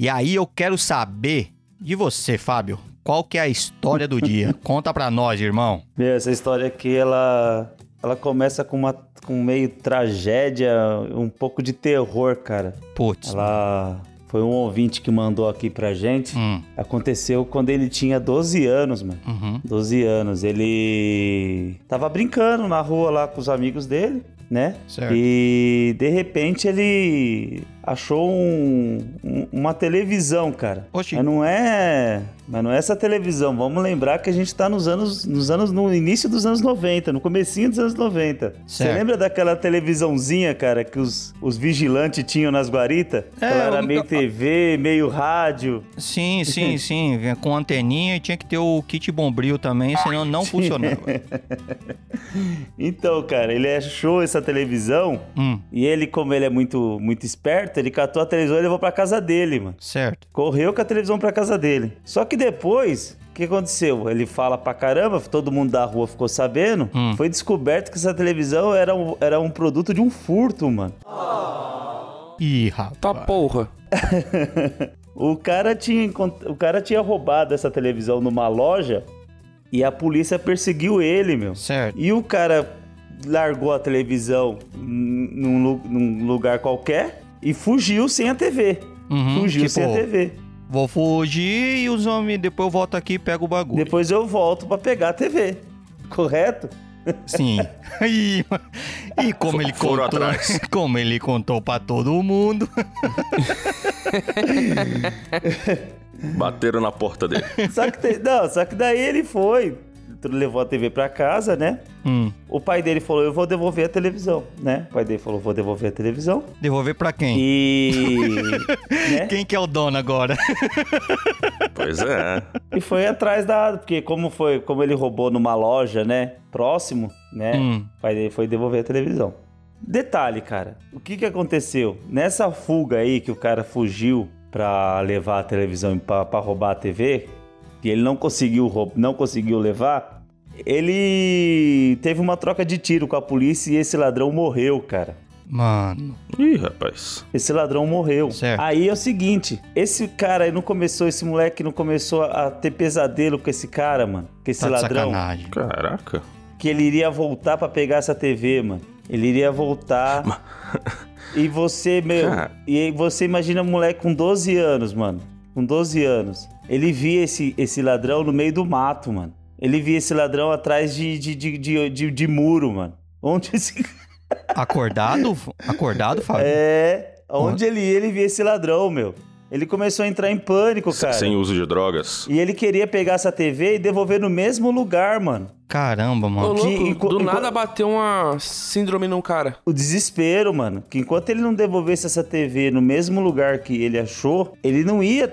E aí eu quero saber de você, Fábio. Qual que é a história do dia? Conta pra nós, irmão. Meu, essa história aqui, ela, ela começa com uma com meio tragédia, um pouco de terror, cara. Putz. Ela foi um ouvinte que mandou aqui pra gente. Hum, Aconteceu quando ele tinha 12 anos, mano. uhum. 12 anos. Ele tava brincando na rua lá com os amigos dele, né? Certo. E de repente ele achou um- um- uma televisão, cara. Oxi. Mas não é, mas não é essa televisão. Vamos lembrar que a gente tá nos anos, nos anos no início dos anos 90, no comecinho dos anos 90. Você lembra daquela televisãozinha, cara, que os, os vigilantes tinham nas guaritas? É, Ela era eu- meio TV, meio rádio. Sim, sim, sim. Com anteninha e tinha que ter o kit bombril também, senão não funcionava. Então, cara, ele achou essa televisão Hum, e ele, como ele é muito, muito esperto, ele catou a televisão e levou pra casa dele, mano. certo. Correu com a televisão pra casa dele. Só que depois, o que aconteceu? Ele fala pra caramba, todo mundo da rua ficou sabendo. Hum. Foi descoberto que essa televisão era um, era um produto de um furto, mano. Ih, rapaz. Tá porra. O cara tinha, o cara tinha roubado essa televisão numa loja e a polícia perseguiu ele, meu. Certo. E o cara largou a televisão num, num lugar qualquer e fugiu sem a TV. Uhum, fugiu tipo, sem a TV. Vou fugir e os homens, depois eu volto aqui e pego o bagulho. Depois eu volto pra pegar a TV. Correto? Sim. E, e como ele Foram contou, atrás. como ele contou pra todo mundo. Bateram na porta dele. Só que, não, só que daí ele foi, levou a TV pra casa, né? Hum, O pai dele falou: Eu vou devolver a televisão, né? O pai dele falou: Vou devolver a televisão. devolver pra quem? E. né? Quem que é o dono agora? Pois é. E foi atrás da. Porque, como foi, como ele roubou numa loja, né? Próximo, né? Hum. O pai dele foi devolver a televisão. Detalhe, cara. O que que aconteceu? Nessa fuga aí que o cara fugiu pra levar a televisão pra roubar a TV, que ele não conseguiu, não conseguiu levar, ele teve uma troca de tiro com a polícia e esse ladrão morreu, cara. Mano, Ih, rapaz. Esse ladrão morreu. Certo. Aí é o seguinte, esse cara aí não começou, esse moleque não começou a ter pesadelo com esse cara, mano. Com esse tá de ladrão. sacanagem. Caraca. Que ele iria voltar pra pegar essa TV, mano. Ele iria voltar. e você, meu. Cara. E aí você imagina um moleque com 12 anos, mano. Com 12 anos. Ele via esse, esse ladrão no meio do mato, mano. Ele via esse ladrão atrás de, de, de, de, de- de muro, mano. Onde esse. Acordado? Acordado, Fábio? É. Onde ele ia, ele via esse ladrão, meu. Ele começou a entrar em pânico, cara. Sem uso de drogas. E ele queria pegar essa TV e devolver no mesmo lugar, mano. Caramba, mano. louco, enqu- do enqu- nada bateu uma síndrome num cara. O desespero, mano. Que enquanto ele não devolvesse essa TV no mesmo lugar que ele achou, ele não ia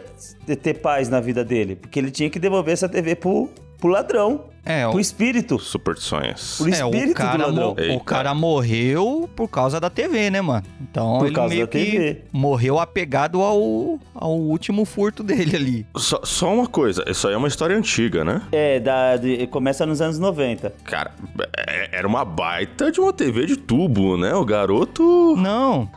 ter paz na vida dele. Porque ele tinha que devolver essa TV pro, pro ladrão. É, o, Pro espírito. Superstições. Pro é, espírito o, cara do ladrão. mo- o cara morreu por causa da TV, né, mano? Então Por ele causa meio da que TV. morreu apegado ao, ao último furto dele ali. Só, só uma coisa, isso aí é uma história antiga, né? É, da, de- começa nos anos 90. Cara, é- era uma baita de uma TV de tubo, né? O garoto. Não,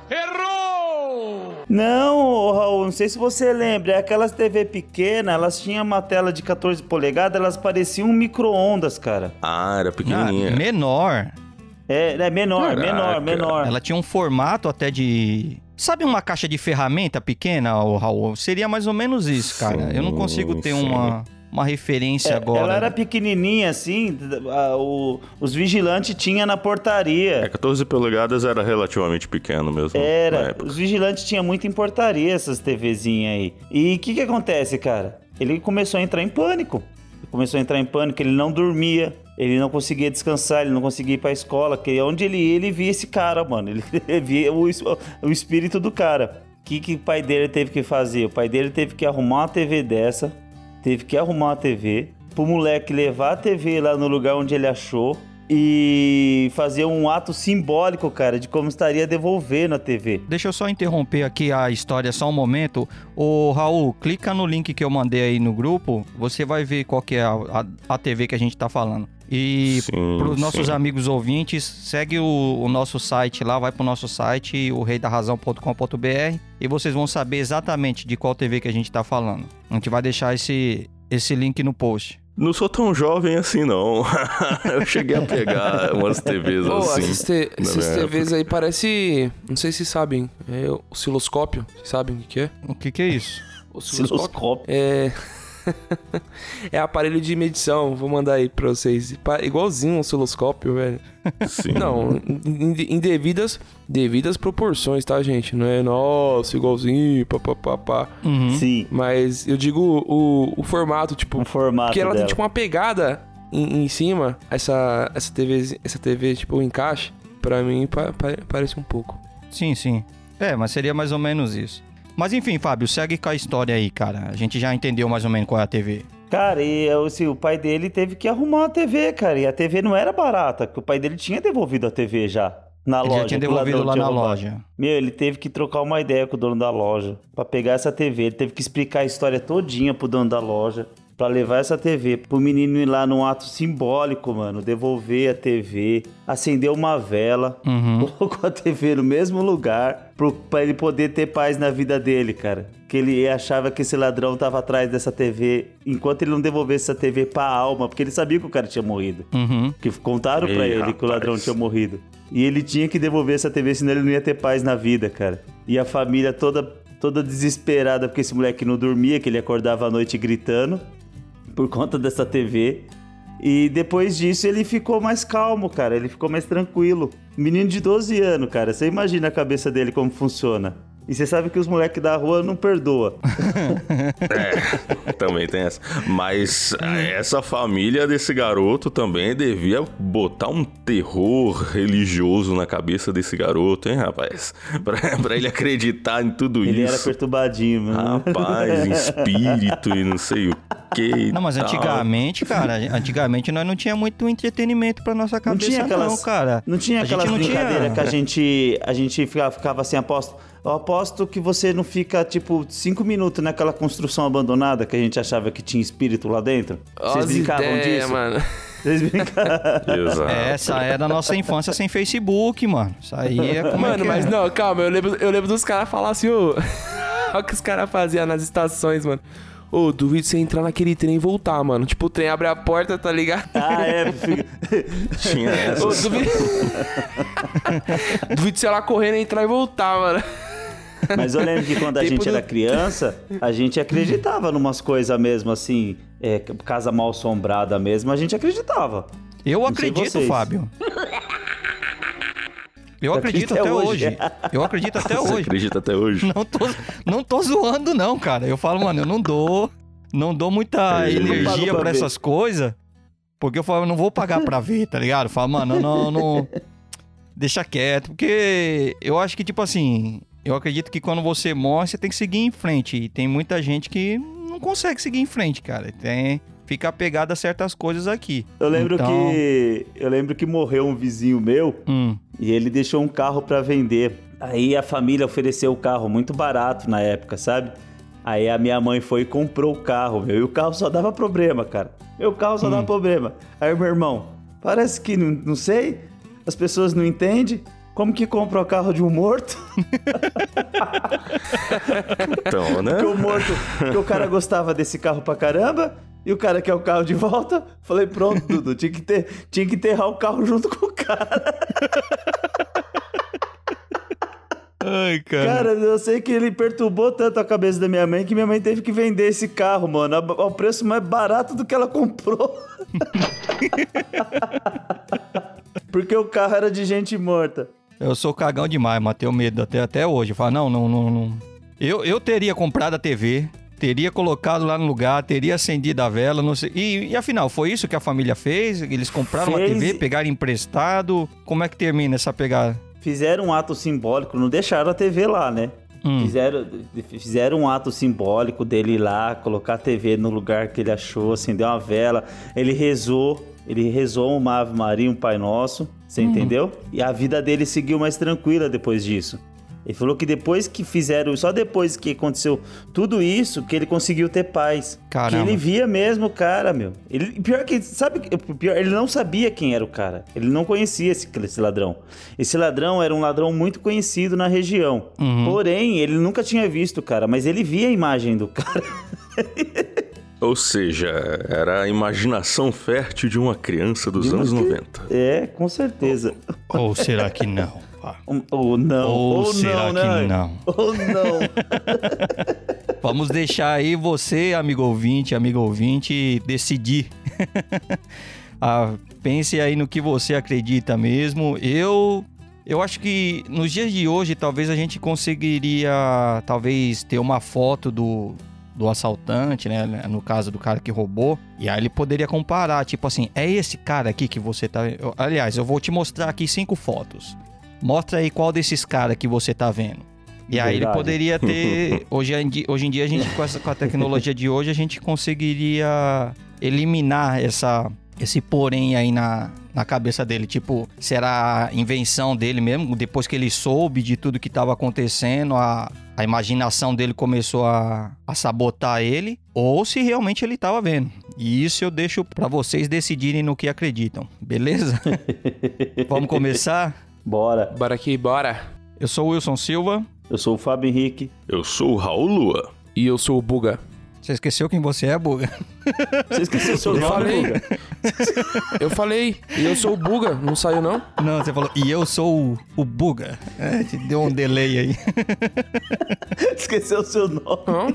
Não, Raul, não sei se você lembra, é aquelas TV pequenas, elas tinham uma tela de 14 polegadas, elas pareciam um micro-ondas, cara. Ah, era ah, pequenininha. menor. É, é menor, Caraca. menor, menor. Ela tinha um formato até de. Sabe uma caixa de ferramenta pequena, Raul? Seria mais ou menos isso, cara. Eu não consigo ter Sim, uma, uma referência É, agora. Ela era pequenininha assim, a- o- os vigilantes tinham na É, portaria. 14 polegadas era relativamente pequeno mesmo. na Era, época. os vigilantes tinham muito em portaria essas TVzinhas aí. E o que que acontece, cara? Ele começou a entrar em pânico. Ele começou a entrar em pânico, ele não dormia, ele não conseguia descansar, ele não conseguia ir pra escola, que onde ele ia, ele via esse cara, mano. Ele via o, o espírito do cara. O que, que o pai dele teve que fazer? O pai dele teve que arrumar uma TV dessa, teve que arrumar uma TV, pro moleque levar a TV lá no lugar onde ele achou e fazer um ato simbólico, cara, de como estaria devolvendo a TV. Deixa eu só interromper aqui a história só um momento. Ô Raul, clica no link que eu mandei aí no grupo, você vai ver qual que é a, a- a TV que a gente tá falando. E para os nossos sim. amigos ouvintes, segue o, o nosso site lá, vai pro nosso site, o reidarrazão.com.br, e vocês vão saber exatamente de qual TV que a gente tá falando. A gente vai deixar esse, esse link no post. Não sou tão jovem assim, não. eu cheguei a pegar umas TVs Pô, assim. essas, te- essas TVs aí parece. Não sei se sabem. É osciloscópio. Vocês sabem o que que é? O que que é isso? Osciloscópio. É. é aparelho de medição. Vou mandar aí pra vocês. Igualzinho um osciloscópio, velho. Sim. Não, em, em devidas, devidas proporções, tá, gente? Não é nossa, igualzinho, papapá. Uhum. Sim, Mas eu digo o, o formato, tipo. o formato Porque ela dela. tem tipo uma pegada em, em cima, essa, essa TV, essa TV, tipo, o encaixe, pra mim pa- pa- parece um pouco. Sim, sim. É, mas seria mais ou menos isso. Mas enfim, Fábio, segue com a história aí, cara. A gente já entendeu mais ou menos qual é a TV. Cara, e assim, o pai dele teve que arrumar uma TV, cara. E a TV não era barata, porque o pai dele tinha devolvido a TV já. Na Ele loja. já tinha devolvido lá na roubado. loja. Meu, ele teve que trocar uma ideia com o dono da loja pra pegar essa TV. Ele teve que explicar a história todinha pro dono da loja pra levar essa TV pro menino ir lá num ato simbólico, mano, devolver a TV, acender uma vela, Uhum. colocou a TV no mesmo lugar pro, pra ele poder ter paz na vida dele, cara. Que ele achava que esse ladrão tava atrás dessa TV enquanto ele não devolvesse essa TV pra alma, porque ele sabia que o cara tinha morrido. Uhum. Que contaram pra Ei, ele que o ladrão rapaz. tinha morrido. E ele tinha que devolver essa TV, senão ele não ia ter paz na vida, cara. E a família toda, toda desesperada porque esse moleque não dormia, que ele acordava à noite gritando por conta dessa TV. E depois disso ele ficou mais calmo, cara. Ele ficou mais tranquilo. Menino de 12 anos, cara. Você imagina a cabeça dele como funciona. E você sabe que os moleques da rua não perdoa. É, também tem essa. Mas eh, essa família desse garoto também devia botar um terror religioso na cabeça desse garoto, hein, rapaz? Pra, pra ele acreditar em tudo Ele era isso. perturbadinho, mano. Rapaz, em espírito e não sei o que. Não, mas antigamente, cara, antigamente nós não tinha muito entretenimento pra nossa Não cabeça, tinha não, aquelas, cara. Não tinha aquelas não tinha- brincadeiras que a gente, a gente ficava, ficava assim, aposto. Eu aposto que você não fica, tipo, cinco minutos naquela construção abandonada que a gente achava que tinha espírito lá dentro. Vocês As brincavam ideias, disso? mano. Vocês brincavam. Exato. Essa era a nossa infância sem Facebook, mano. Isso aí é como é Mano, que mas é. não, calma, eu lembro, eu lembro dos caras falar assim, ô. Olha o que os caras faziam nas estações, mano. Ô, duvido você entrar naquele trem e voltar, mano. Tipo, o trem abre a porta, tá ligado? Ah, é. Tinha Ô, essas. duvido... duvido você ir lá correndo, entrar e voltar, mano. Mas eu lembro que quando a gente do- era criança, a gente acreditava numas coisas mesmo, assim, é, casa mal assombrada mesmo, a gente acreditava. Eu Não acredito. Fábio. Eu acredito Até até hoje. hoje. Eu acredito até Você hoje. acredita até hoje? Não tô, não tô zoando, não, cara. Eu falo, mano, eu não dou. Não dou muita Eu não pago energia ver. essas coisas. Porque eu falo, eu não vou pagar pra ver, tá ligado? Eu falo, mano, não, não. Deixa quieto. Porque eu acho que, tipo assim. Eu acredito que quando você morre, você tem que seguir em frente. E tem muita gente que não consegue seguir em frente, cara. Tem. Fica apegado a certas coisas aqui. Eu lembro Então- que. Eu lembro que morreu um vizinho meu Hum. E ele deixou um carro pra vender. Aí a família ofereceu o carro muito barato na época, sabe? Aí a minha mãe foi e comprou o carro, meu. E o carro só dava problema, cara. Meu carro só dava problema. Aí meu irmão, parece que não, não sei, as pessoas não entendem. Como que compra o carro de um morto? Então, né? Porque o morto, porque o cara gostava desse carro pra caramba. E o cara quer o carro de volta. Falei, pronto, Dudu, tinha que, ter, tinha que enterrar o carro junto com o cara. Ai, cara. Cara, eu sei que ele perturbou tanto a cabeça da minha mãe que minha mãe teve que vender esse carro, mano, ao preço mais barato do que ela comprou. Porque o carro era de gente morta. Eu sou cagão demais, mas tenho medo até, até hoje. Eu falo, não, não, não, não. Eu, eu teria comprado a TV, teria colocado lá no lugar, teria acendido a vela, não sei. E, e afinal, foi isso que a família fez? Eles compraram uma Fez TV, e- pegaram emprestado? Como é que termina essa pegada? Fizeram um ato simbólico, não deixaram a TV lá, né? Hum. Fizeram, fizeram um ato simbólico dele ir lá, colocar a TV no lugar que ele achou, acender uma vela. Ele rezou, ele rezou uma Ave Maria, um Pai Nosso, você entendeu? E a vida dele seguiu mais tranquila depois disso. Ele falou que depois que fizeram, só depois que aconteceu tudo isso, que ele conseguiu ter paz. Caramba. Que ele via mesmo o cara, meu. Ele, pior que, sabe, pior, ele não sabia quem era o cara. Ele não conhecia esse, esse ladrão. Esse ladrão era um ladrão muito conhecido na região. Porém, ele nunca tinha visto o cara, mas ele via a imagem do cara. Ou seja, era a imaginação fértil de uma criança dos anos 90. É, com certeza. Ou será que não? Ou, ou não. Ou Ou, será não, que né? não? Ou não. Vamos deixar aí você, amigo ouvinte, amigo ouvinte, decidir. Ah, pense aí no que você acredita mesmo. Eu eu acho que nos dias de hoje talvez a gente conseguiria talvez ter uma foto do do assaltante, né, no caso do cara que roubou, e aí ele poderia comparar, tipo assim, é esse cara aqui que você tá, eu- aliás, eu vou te mostrar aqui cinco fotos. Mostra aí qual desses caras que você tá vendo. E aí ele Verdade. poderia ter. Hoje em, dia, hoje em dia, a gente, com, essa, com a tecnologia de hoje, a gente conseguiria eliminar essa, esse porém aí na, na cabeça dele. Tipo, será a invenção dele mesmo? Depois que ele soube de tudo que estava acontecendo, a, a imaginação dele começou a, a sabotar ele, ou se realmente ele estava vendo. E isso eu deixo para vocês decidirem no que acreditam, beleza? Vamos começar? Bora. Bora aqui, bora. Eu sou o Wilson Silva. Eu sou o Fábio Henrique. Eu sou o Raul Lua. E eu sou o Buga. Você esqueceu quem você é, Buga? Você esqueceu seu Eu nome, falei. Guga? Eu falei. E eu sou o Buga. Não saiu, não? Não, você falou, e eu sou o, o Buga. É, te deu um delay aí. Esqueceu seu nome. Não.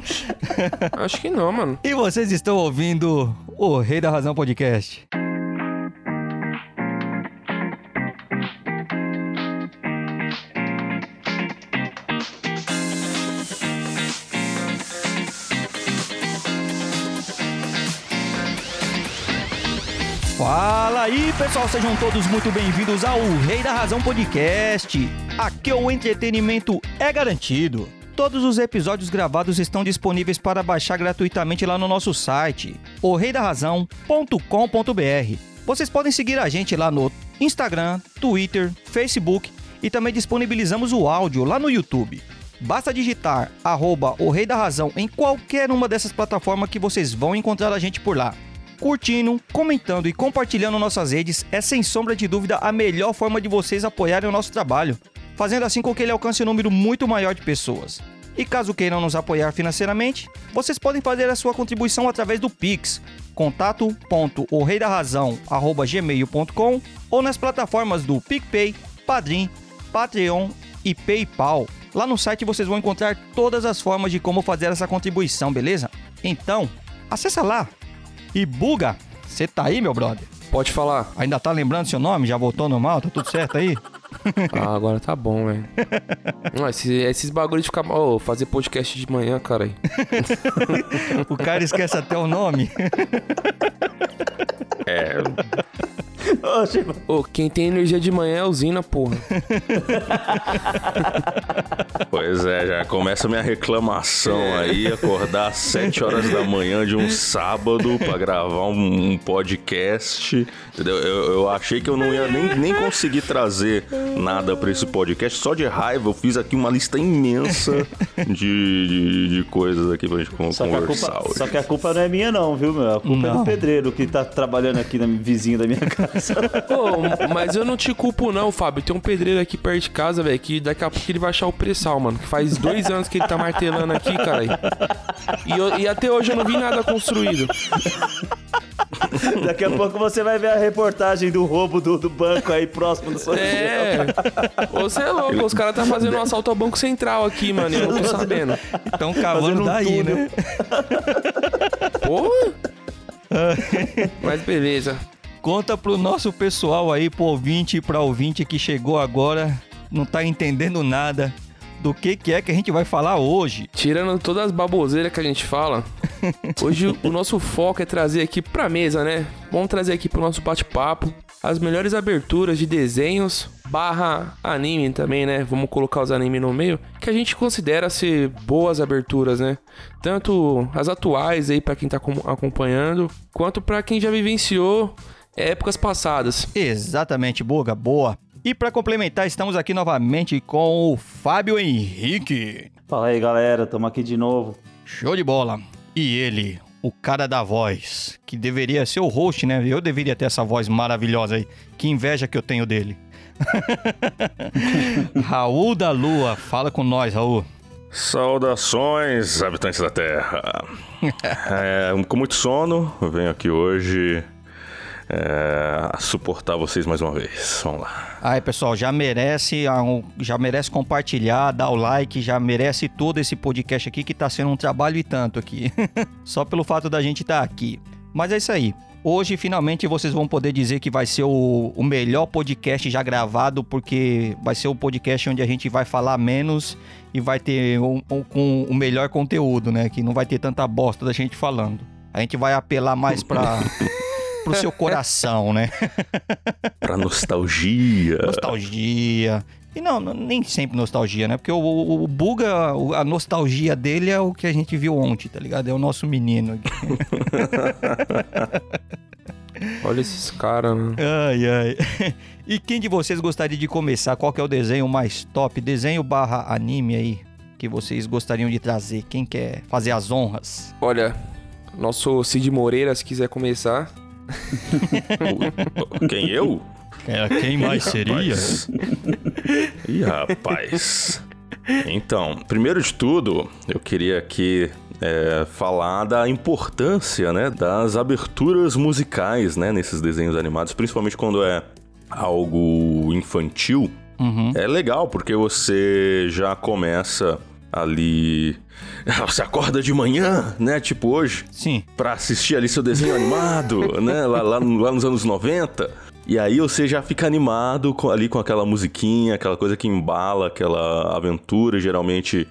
Acho que não, mano. E vocês estão ouvindo o Rei da Razão Podcast. Aí, pessoal, sejam todos muito bem-vindos ao Rei da Razão Podcast. Aqui o entretenimento é garantido. Todos os episódios gravados estão disponíveis para baixar gratuitamente lá no nosso site, orreidarrazão.com.br. Vocês podem seguir a gente lá no Instagram, Twitter, Facebook e também disponibilizamos o áudio lá no YouTube. Basta digitar arroba o Rei da Razão em qualquer uma dessas plataformas que vocês vão encontrar a gente por lá. Curtindo, comentando e compartilhando nossas redes é sem sombra de dúvida a melhor forma de vocês apoiarem o nosso trabalho, fazendo assim com que ele alcance um número muito maior de pessoas. E caso queiram nos apoiar financeiramente, vocês podem fazer a sua contribuição através do Pix, contato.orreidarrazão@gmail.com ou nas plataformas do PicPay, Padrim, Patreon e PayPal. Lá no site vocês vão encontrar todas as formas de como fazer essa contribuição, beleza? Então, acessa lá. E Buga, você tá aí, meu brother? Pode falar. Ainda tá lembrando seu nome? Já voltou normal? Tá tudo certo aí? Ah, agora tá bom, velho. Não, esses, esses bagulho de ficar. Ô, fazer podcast de manhã, cara. O cara esquece até o nome. É, Ô, quem tem energia de manhã é a usina, porra. pois é, já começa a minha reclamação aí, acordar às 7 horas da manhã de um sábado pra gravar um, um podcast, entendeu? Eu, eu achei que eu não ia nem, nem conseguir trazer nada pra esse podcast, só de raiva eu fiz aqui uma lista imensa de, de, de coisas aqui pra gente Só que, a conversar culpa, hoje. só que a culpa não é minha, não, viu, meu? A culpa é Não. do pedreiro que tá trabalhando aqui na vizinho da minha casa. Ô, mas eu não te culpo, não, Fábio. Tem um pedreiro aqui perto de casa, velho, que daqui a pouco ele vai achar o pressal, mano. Que faz dois anos que ele tá martelando aqui, cara. E, eu- e até hoje eu não vi nada construído. Daqui a pouco você vai ver a reportagem do roubo do, do banco aí próximo do seu É. Você é louco, os caras tá fazendo um assalto ao Banco Central aqui, mano. e Eu não tô sabendo. Estão cavando um daí, túnel. né? Porra! Mas beleza. Conta pro nosso pessoal aí, pro ouvinte e pra ouvinte que chegou agora, não tá entendendo nada do que, que é que a gente vai falar hoje. Tirando todas as baboseiras que a gente fala, hoje o nosso foco é trazer aqui pra mesa, né? Vamos trazer aqui pro nosso bate-papo as melhores aberturas de desenhos barra anime também, né? Vamos colocar os animes no meio, que a gente considera ser boas aberturas, né? Tanto as atuais aí pra quem tá acom- acompanhando, quanto pra quem já vivenciou épocas passadas. Exatamente, Boga, boa. E para complementar, estamos aqui novamente com o Fábio Henrique. Fala aí, galera, tamo aqui de novo. Show de bola. E ele, o cara da voz, que deveria ser o host, né? Eu deveria ter essa voz maravilhosa aí. Que inveja que eu tenho dele. Raul da Lua, fala com nós, Raul. Saudações, habitantes da Terra. É, com muito sono, eu venho aqui hoje é, suportar vocês mais uma vez. Vamos lá. Aí, pessoal, já merece, ah, já merece compartilhar, dar o like, já merece todo esse podcast aqui que tá sendo um trabalho e tanto aqui. Só pelo fato da gente estar tá aqui. Mas é isso aí. Hoje, finalmente, vocês vão poder dizer que vai ser o, o, melhor podcast já gravado, porque vai ser o podcast onde a gente vai falar menos e vai ter um, um, com o melhor conteúdo, né? Que não vai ter tanta bosta da gente falando. A gente vai apelar mais pra. pro seu coração, né? pra nostalgia. Nostalgia. E não, nem sempre nostalgia, né? Porque o, o, o, Buga, a nostalgia dele é o que a gente viu ontem, tá ligado? É o nosso menino. Olha esses caras, né? Ai, ai. E quem de vocês gostaria de começar? Qual que é o desenho mais top? Desenho barra anime aí que vocês gostariam de trazer? Quem quer fazer as honras? Olha, nosso Cid Moreira, se quiser começar. Quem eu? É, quem mais seria? Ih, rapaz. Então, primeiro de tudo, eu queria aqui é, falar da importância né, das aberturas musicais né, nesses desenhos animados, principalmente quando é algo infantil. Uhum. É legal porque você já começa ali. Você acorda de manhã, né? Tipo hoje. Sim. Pra assistir ali seu desenho animado, né? Lá, lá, lá nos anos 90. E aí você já fica animado com, ali com aquela musiquinha, aquela coisa que embala aquela aventura, geralmente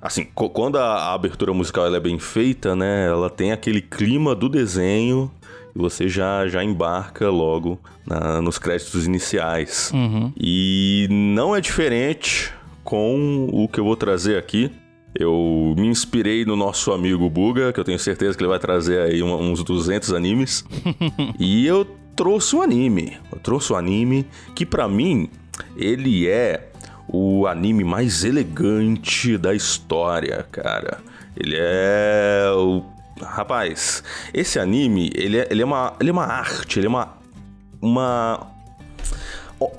assim, quando a, a abertura musical é bem feita, né, ela tem aquele clima do desenho e você já, já embarca logo na, nos créditos iniciais. Uhum. E não é diferente com o que eu vou trazer aqui. Eu me inspirei no nosso amigo Buga, que eu tenho certeza que ele vai trazer aí uns 200 animes. e eu trouxe um anime. Eu trouxe um anime que para mim ele é o anime mais elegante da história, cara. Ele é o rapaz, esse anime, ele é, ele é uma ele é uma arte, ele é uma uma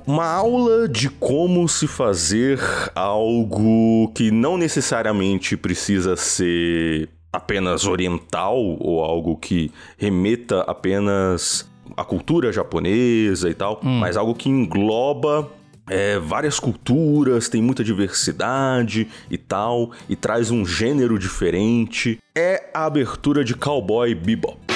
uma aula de como se fazer algo que não necessariamente precisa ser apenas oriental ou algo que remeta apenas a cultura japonesa e tal, hum. mas algo que engloba é, várias culturas, tem muita diversidade e tal, e traz um gênero diferente. É a abertura de Cowboy Bebop.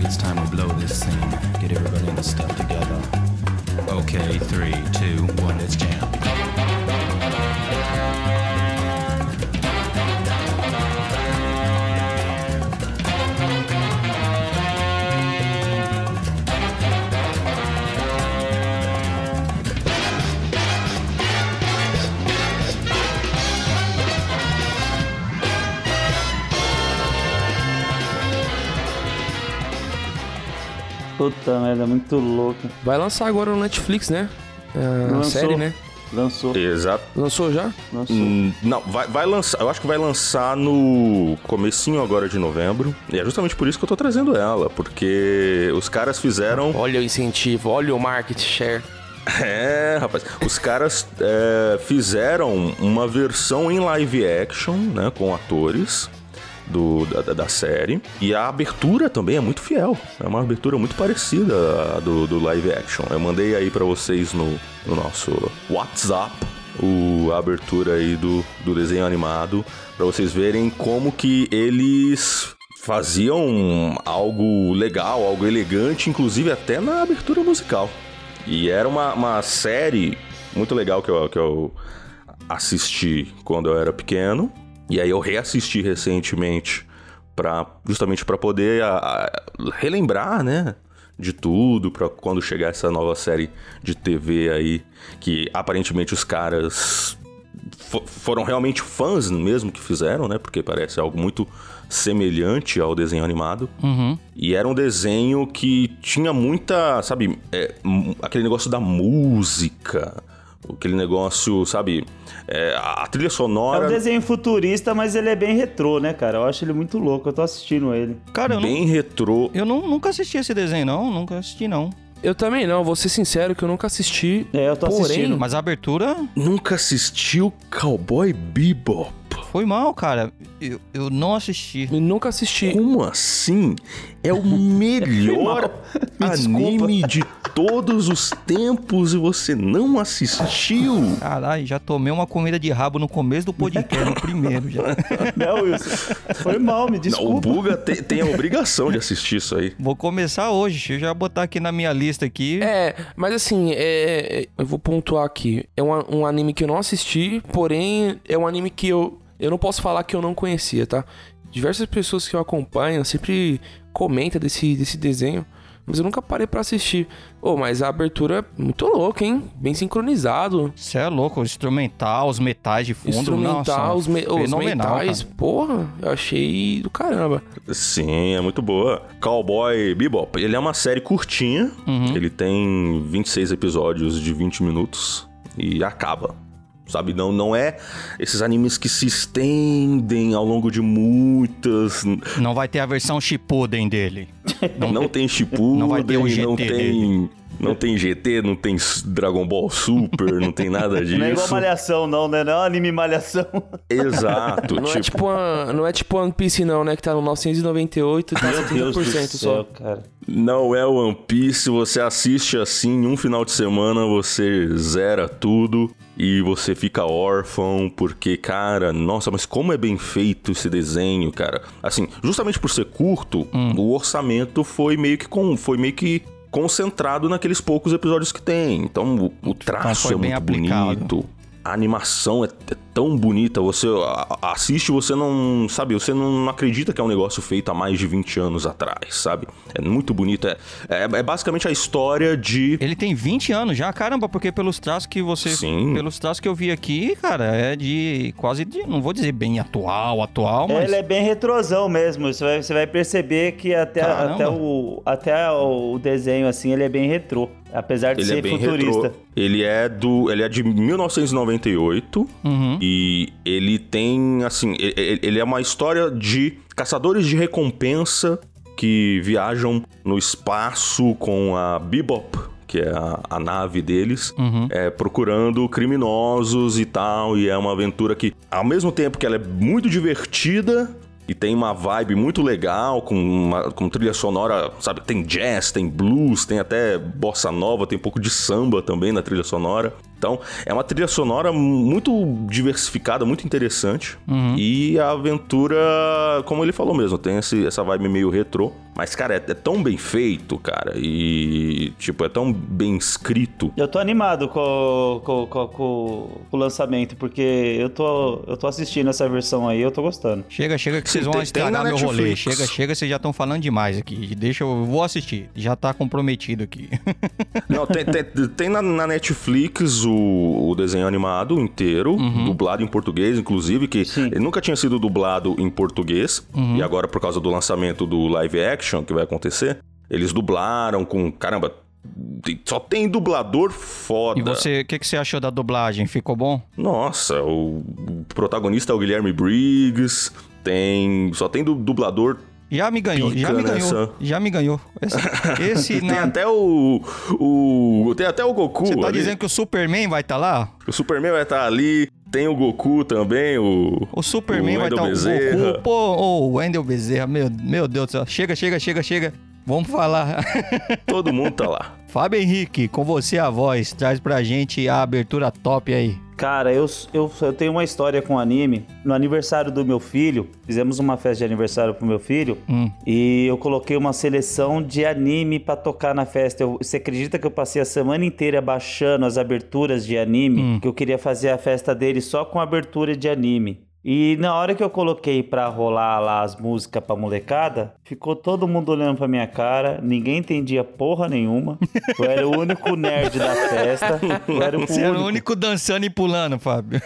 Think it's time to blow this scene. Get everybody in the stuff together. Okay, three, two, one, let's jam. Puta merda, muito louco. Vai lançar agora no Netflix, né? É, a série, né? Lançou. Exato. Lançou já? Lançou. Hum, não, vai, vai lançar. Eu acho que vai lançar no comecinho agora de novembro. E é justamente por isso que eu tô trazendo ela. Porque os caras fizeram. Olha o incentivo, olha o market share. É, rapaz. Os caras é, fizeram uma versão em live action, né? Com atores do, da, da, série. E a abertura também é muito fiel. É uma abertura muito parecida do, do live action. Eu mandei aí para vocês no, no nosso WhatsApp o, a abertura aí do, do desenho animado para vocês verem como que eles faziam algo legal, algo elegante, inclusive até na abertura musical. E era uma, uma série muito legal que eu, que eu assisti quando eu era pequeno. E aí eu reassisti recentemente para justamente para poder a, a, relembrar, né, de tudo para quando chegar essa nova série de TV aí que aparentemente os caras fo- foram realmente fãs mesmo que fizeram, né? Porque parece algo muito semelhante ao desenho animado. Uhum. E era um desenho que tinha muita, sabe, é, aquele negócio da música, aquele negócio, sabe, é, a a trilha É sonora um desenho futurista, mas ele é bem retrô, né, cara? Eu acho ele muito louco. Eu tô assistindo ele. Cara, eu, não, bem retrô. eu não- nunca assisti esse desenho, não. Nunca assisti, não. Eu também não, vou ser sincero que eu nunca assisti. É, eu tô Porém, assistindo. Mas a abertura Nunca assistiu Cowboy Bebop? foi mal, cara. Eu, eu não assisti. Eu nunca assisti. Como assim? É o melhor Me anime de todos os tempos e você não assistiu? Caralho, já tomei uma comida de rabo no começo do podcast, no primeiro já. Não, Wilson. Foi mal, me Não, o desculpa. Buga te- tem a obrigação de assistir isso aí. Vou começar hoje. Deixa eu já botar aqui na minha lista aqui. É, mas assim, é, eu vou pontuar aqui. É um, um anime que eu não assisti, porém é um anime que eu, eu não posso falar que eu não conhecia, tá? Diversas pessoas que eu acompanho sempre comentam desse, desse desenho, mas eu nunca parei pra assistir. Oh, mas a abertura é muito louca, hein? Bem sincronizado. Você é louco, o instrumental, os metais de fundo. Instrumental, nossa, os, me- os metais. cara. Porra, eu achei do caramba. Sim, é muito boa. Cowboy Bebop, ele é uma série curtinha. Uhum. Ele tem 26 episódios de 20 minutos e acaba. Sabe, não, não é esses animes que se estendem ao longo de muitas. Não vai ter a versão Shippuden dele. Não, tem Shippuden, Não vai ter o GT não dele. tem, não tem GT, não tem Dragon Ball Super, não tem nada disso. Não é igual Malhação, não, né? Não é um anime Malhação. Exato, Não, tipo, é tipo uma, não é tipo One Piece, não, né? Que tá no 998 e tá Meu Deus do 70% céu, só. cara. Não é One Piece, você assiste assim em um final de semana, você zera tudo e você fica órfão, porque, cara, nossa, mas como é bem feito esse desenho, cara. Assim, justamente por ser curto, o orçamento foi meio que com, foi meio que concentrado naqueles poucos episódios que tem. Então, o, o traço foi é muito aplicado. bonito. A animação é, é tão bonita, você assiste, você não, sabe, você não acredita que é um negócio feito há mais de 20 anos atrás, sabe? É muito bonito, é, é, é basicamente a história de... Ele tem 20 anos já, caramba, porque pelos traços que você. Sim. Pelos traços que eu vi aqui, cara, é de quase de. Não vou dizer bem atual, atual, mas. Ele é bem retrosão mesmo. Você vai, você vai perceber que até, Caramba. até, o, até o desenho, assim, ele é bem retrô. Apesar de Ele ser é bem futurista. retrô. Ele é do, ele é de 1998 Uhum. E ele tem assim, ele é uma história de caçadores de recompensa que viajam no espaço com a Bebop, que é a, a nave deles, Uhum. é, procurando criminosos e tal. E é uma aventura que, ao mesmo tempo que ela é muito divertida. E tem uma vibe muito legal, com, uma, com trilha sonora, sabe? Tem jazz, tem blues, tem até bossa nova, tem um pouco de samba também na trilha sonora. Então, é uma trilha sonora muito diversificada, muito interessante. E a aventura, como ele falou mesmo, tem esse- essa vibe meio retrô. Mas, cara, é, é tão bem feito, cara. E, tipo, é tão bem escrito. Eu tô animado com, com, com, com- com o lançamento, porque eu tô, eu tô assistindo essa versão aí eu tô gostando. Chega, chega que Sim, vocês vão tem- tem estragar na meu rolê. Chega, chega, vocês já estão falando demais aqui. Deixa eu. eu Vou assistir. Já tá comprometido aqui. Não, tem, tem, tem na, na Netflix o, o desenho animado inteiro, dublado em português, inclusive, que nunca tinha sido dublado em português. E agora, por causa do lançamento do live action que vai acontecer, eles dublaram com. Caramba, só tem dublador foda. E você, o que, que você achou da dublagem? Ficou bom? Nossa, o, o protagonista é o Guilherme Briggs. Tem. Só tem du- dublador. Já me ganhou, já Pica me ganhou. nessa. Já me ganhou. Esse, esse Tem não. até o. o tem até o Goku. Você tá ali. dizendo que o Superman vai estar lá? O Superman vai estar ali. Tem o Goku também, o. O Superman O vai estar o Bezerra. Goku. Pô, o Wendel Bezerra, meu, meu Deus do céu. Chega, chega, chega, chega. Vamos falar. Todo mundo tá lá. Fábio Henrique, com você a voz, traz pra gente a abertura top aí. Cara, eu, eu, eu tenho uma história com anime. No aniversário do meu filho, fizemos uma festa de aniversário pro meu filho Hum. e eu coloquei uma seleção de anime pra tocar na festa. Eu- você acredita que eu passei a semana inteira baixando as aberturas de anime? Hum. Que eu queria fazer a festa dele só com abertura de anime. E na hora que eu coloquei pra rolar lá as músicas pra molecada, ficou todo mundo olhando pra minha cara, ninguém entendia porra nenhuma. Eu era o único nerd da festa. Eu era o Você era o único. único dançando e pulando, Fábio.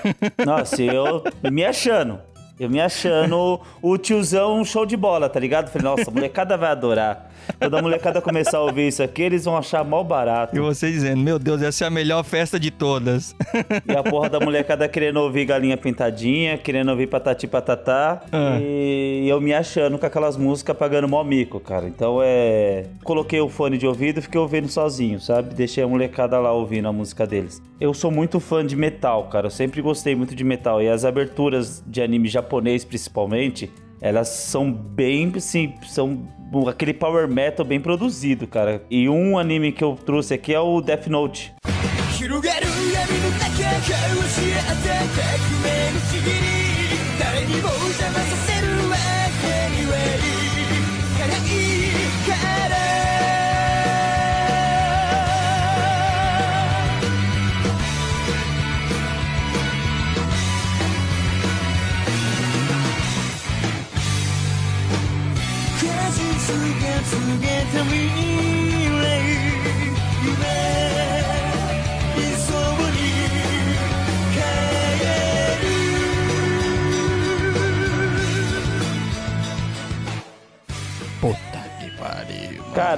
Nossa, eu me achando. Eu me achando o tiozão show de bola, tá ligado? Falei, nossa, a molecada vai adorar. Quando a molecada começar a ouvir isso aqui, eles vão achar mal barato. E você dizendo, meu Deus, essa é a melhor festa de todas. E a porra da molecada querendo ouvir galinha pintadinha, querendo ouvir patati patatá. Ah. E eu me achando com aquelas músicas pagando mó mico, cara. Então é. Coloquei o fone de ouvido e fiquei ouvindo sozinho, sabe? Deixei a molecada lá ouvindo a música deles. Eu sou muito fã de metal, cara. Eu sempre gostei muito de metal. E as aberturas de anime japonês, principalmente, elas são bem, assim, são aquele power metal bem produzido, cara. E um anime que eu trouxe aqui é o Death Note.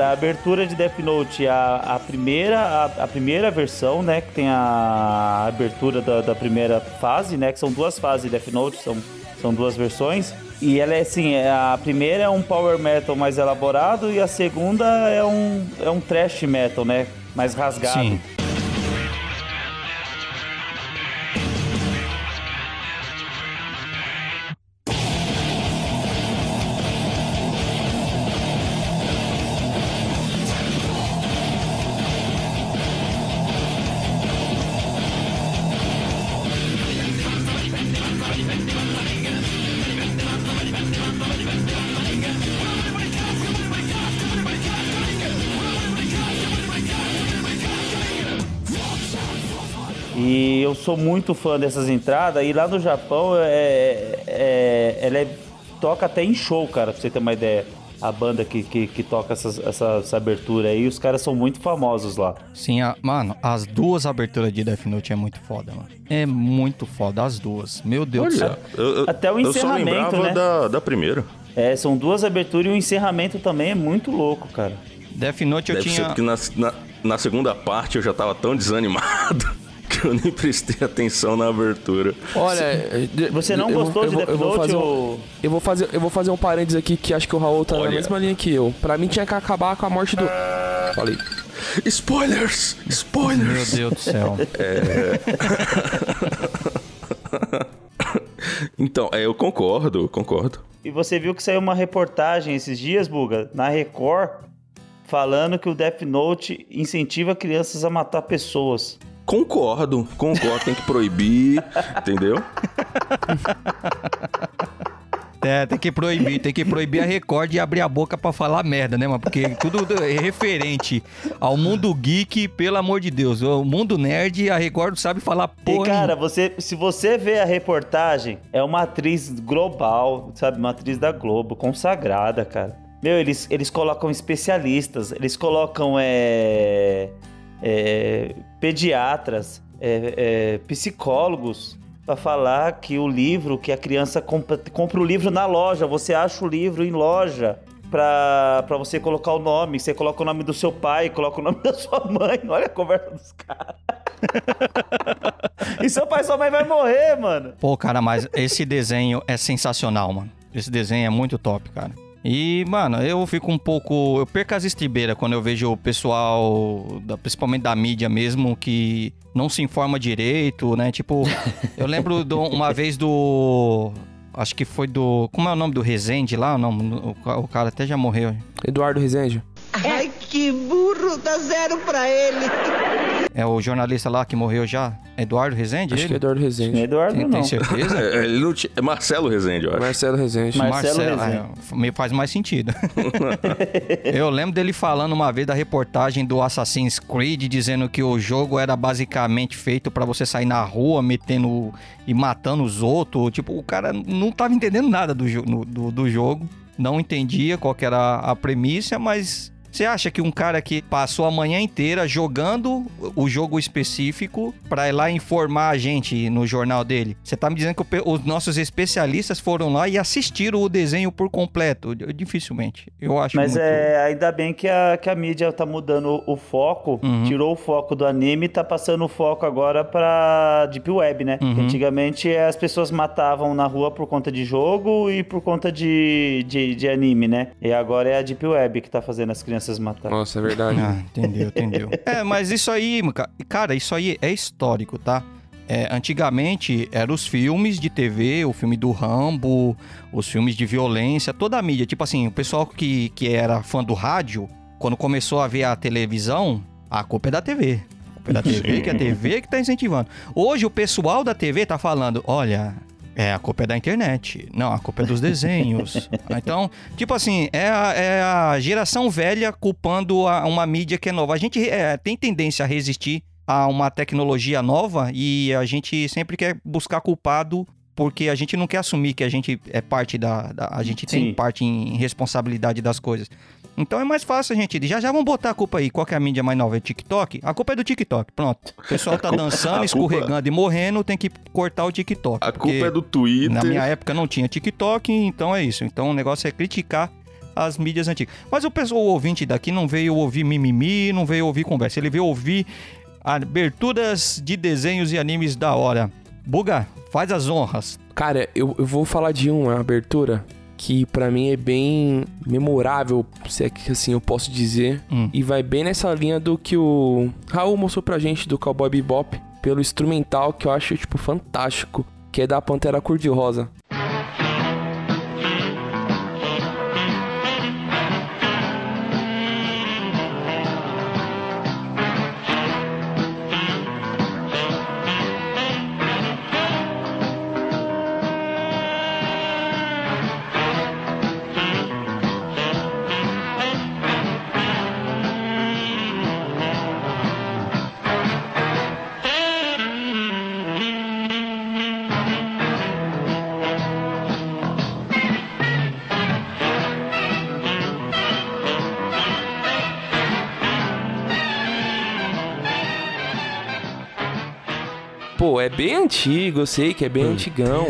A abertura de Death Note, a, a primeira, a, a primeira versão, né? Que tem a abertura da, da primeira fase, né? Que são duas fases de Death Note, são, são duas versões. E ela é assim, é- a primeira é um power metal mais elaborado e a segunda é um, é um thrash metal, né? Mais rasgado. Sim. Sou muito fã dessas entradas. E lá no Japão, é, é- ela é- toca até em show, cara, pra você ter uma ideia. A banda que, que, que toca essas- essa, essa abertura aí, os caras são muito famosos lá. Sim, a- mano, as duas aberturas de Death Note é muito foda, mano. É muito foda, as duas. Meu Deus do céu. Olha, eu, eu- Até o eu só encerramento, lembrava né? da, da primeira. É, são duas aberturas e o encerramento também é muito louco, cara. Death Note eu Deve ser tinha. porque na, na, na segunda parte eu já tava tão desanimado que eu nem prestei atenção na abertura. Olha, de- Você não eu vou- gostou eu de vou- Death eu vou Note fazer um- ou... Eu vou fazer, eu vou fazer um parênteses aqui que acho que o Raul tá na Olha. mesma linha que eu. Pra mim tinha que acabar com a morte do. Falei. Spoilers! Meu Spoilers! Deus do céu. Então, é, eu concordo, eu concordo. E você viu que saiu uma reportagem esses dias, Buga, na Record, falando que o Death Note incentiva crianças a matar pessoas. Concordo, concordo, tem que proibir, entendeu? É, tem que proibir, tem que proibir a Record de abrir a boca pra falar merda, né, mano? Porque tudo é referente ao mundo geek, pelo amor de Deus. O mundo nerd, a Record não sabe falar porra. e cara, nenhuma. você, se você vê a reportagem, é uma atriz global, sabe? Uma atriz da Globo, consagrada, cara. Meu, eles, eles colocam especialistas, eles colocam é, é, pediatras, é, é, psicólogos pra falar que o livro, que a criança compra, compra o livro na loja, você acha o livro em loja. Pra você colocar o nome, você coloca o nome do seu pai, coloca o nome da sua mãe. Olha a conversa dos caras. E seu pai e sua mãe vai morrer, mano. Pô, cara, mas esse desenho é sensacional, mano. Esse desenho é muito top, cara. E, mano, eu fico um pouco. Eu perco as estribeiras quando eu vejo o pessoal, da- principalmente da mídia mesmo, que não se informa direito, né? Tipo, eu lembro de uma vez do. Acho que foi do. Como é o nome do Rezende lá? O, nome, o, o cara até já morreu. Eduardo Rezende. Ai, Que burro, dá zero pra ele. É o jornalista lá que morreu já? Eduardo Rezende? Acho ele? que é Eduardo é Rezende. Eduardo, Tem, não. tem certeza? É, ele não tinha- é Marcelo Rezende, eu acho. Marcelo Rezende. Mar- Marcelo Rezende. ah, me faz mais sentido. eu lembro dele falando uma vez da reportagem do Assassin's Creed, dizendo que o jogo era basicamente feito pra você sair na rua metendo e matando os outros. Tipo, o cara não tava entendendo nada do, jo- no- do, do jogo, não entendia qual que era a premissa, mas Você acha que um cara que passou a manhã inteira jogando o jogo específico pra ir lá informar a gente no jornal dele? Você tá me dizendo que os nossos especialistas foram lá e assistiram o desenho por completo? Dificilmente. Eu acho Mas muito... é ainda bem que a, que a mídia tá mudando o, foco, Uhum. tirou o foco do anime e tá passando o foco agora pra Deep Web, né? Uhum. Antigamente as pessoas matavam na rua por conta de jogo e por conta de, de, de anime, né? E agora é a Deep Web que tá fazendo as crianças matar. Nossa, é verdade. Ah, entendeu, entendeu. é, mas isso aí, ca- cara, isso aí é histórico, tá? É, antigamente eram os filmes de TV, o filme do Rambo, os filmes de violência, toda a mídia. Tipo assim, o pessoal que, que era fã do rádio, quando começou a ver a televisão, a culpa é da TV. A culpa é da TV, que é a TV que tá incentivando. Hoje o pessoal da TV tá falando, olha, é, a culpa é da internet. Não, a culpa é dos desenhos. então, tipo assim, é a, é a geração velha culpando a- uma mídia que é nova. A gente é, tem tendência a resistir a uma tecnologia nova e a gente sempre quer buscar culpado porque a gente não quer assumir que a gente é parte da. da- a gente tem Sim. parte em responsabilidade das coisas. Então é mais fácil a gente. Já já vamos botar a culpa aí. Qual que é a mídia mais nova? É TikTok? A culpa é do TikTok. Pronto. O pessoal tá dançando, culpa- escorregando e morrendo, tem que cortar o TikTok. A culpa é do Twitter. na minha época não tinha TikTok, então é isso. Então o negócio é criticar as mídias antigas. Mas o pessoal o ouvinte daqui não veio ouvir mimimi, não veio ouvir conversa. Ele veio ouvir aberturas de desenhos e animes da hora. Buga, faz as honras. Cara, eu, eu vou falar de uma abertura que pra mim é bem memorável, se é que assim eu posso dizer. Hum. E vai bem nessa linha do que o Raul mostrou pra gente do Cowboy Bebop, pelo instrumental que eu acho, tipo, fantástico, que é da Pantera Cor-de-Rosa. É bem antigo, eu sei que é bem antigão,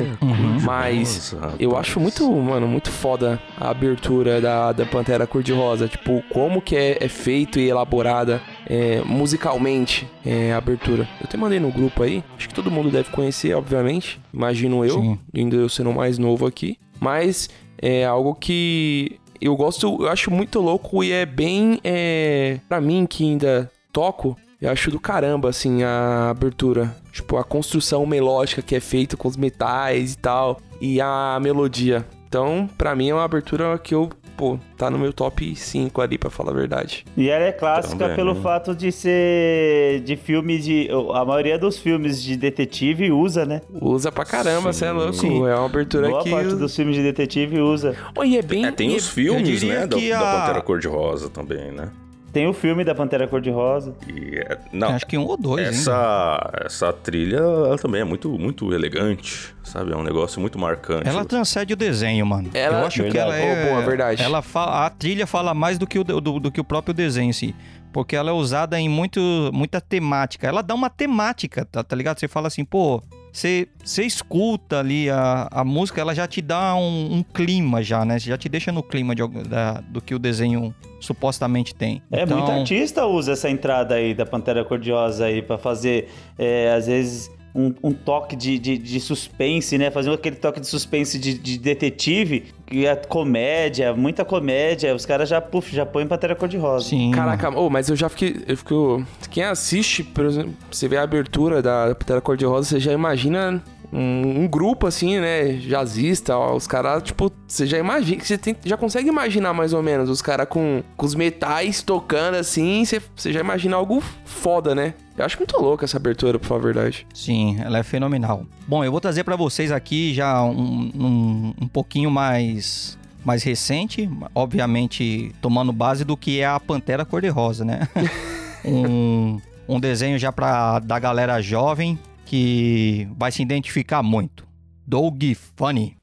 mas Nossa, eu acho muito, mano, muito foda a abertura da, da Pantera Cor-de-Rosa. Tipo, como que é, é feito e elaborada é, musicalmente é, a abertura. Eu até mandei no grupo aí, acho que todo mundo deve conhecer, obviamente. Imagino eu, Sim. ainda eu sendo mais novo aqui. Mas é algo que eu gosto, eu acho muito louco e é bem, é, pra mim que ainda toco, eu acho do caramba, assim, a abertura. Tipo, a construção melódica que é feita com os metais e tal. E a melodia. Então, pra mim é uma abertura que eu, pô, tá no meu top 5 ali, pra falar a verdade. E ela é clássica Também, pelo né? fato de ser de filme de. A maioria dos filmes de detetive usa, né? Usa pra caramba, você é louco. Sim. É uma abertura Boa que. parte dos filmes de detetive usa. Oh, e é bem. É, tem e os é- filmes, né? Da, que da a- Pantera Cor-de-Rosa também, né? Tem o filme da Pantera Cor-de-Rosa. É- não, Acho que um ou dois, ainda. essa, essa trilha ela também é muito, muito elegante, sabe? É um negócio muito marcante. Ela transcende o desenho, mano. Ela- Eu acho que Verdade. ela é. Oh, boa, verdade. Ela fala, a trilha fala mais do que o, do, do que o próprio desenho em si. Porque ela é usada em muito, muita temática. Ela dá uma temática, tá, tá ligado? Você fala assim, pô, você, escuta ali a, a música, ela já te dá um, um clima já, né? Já te deixa no clima de, da- do que o desenho supostamente tem. É, então, muito artista usa essa entrada aí da Pantera Cor-de-Rosa aí pra fazer, é, às vezes, um, um toque de, de, de suspense, né? Fazer aquele toque de suspense de, de detetive, que é comédia, muita comédia. Os caras já, puf, já põem Pantera Cor-de-Rosa. Sim. Caraca, oh, mas eu já fiquei. Eu fico. Quem assiste, por exemplo, você vê a abertura da Pantera Cor-de-Rosa, você já imagina um, um grupo assim, né, jazzista, ó, os caras, tipo, você já imagina, você tem- já consegue imaginar mais ou menos os caras com, com os metais tocando assim, você, você já imagina algo foda, né? Eu acho muito louco essa abertura, pra falar a verdade. Sim, ela é fenomenal. Bom, eu vou trazer pra vocês aqui já um, um, um pouquinho mais mais recente, obviamente tomando base do que é a Pantera Cor-de-Rosa, né? um, um desenho já pra da galera jovem que vai se identificar muito. Doug Funny.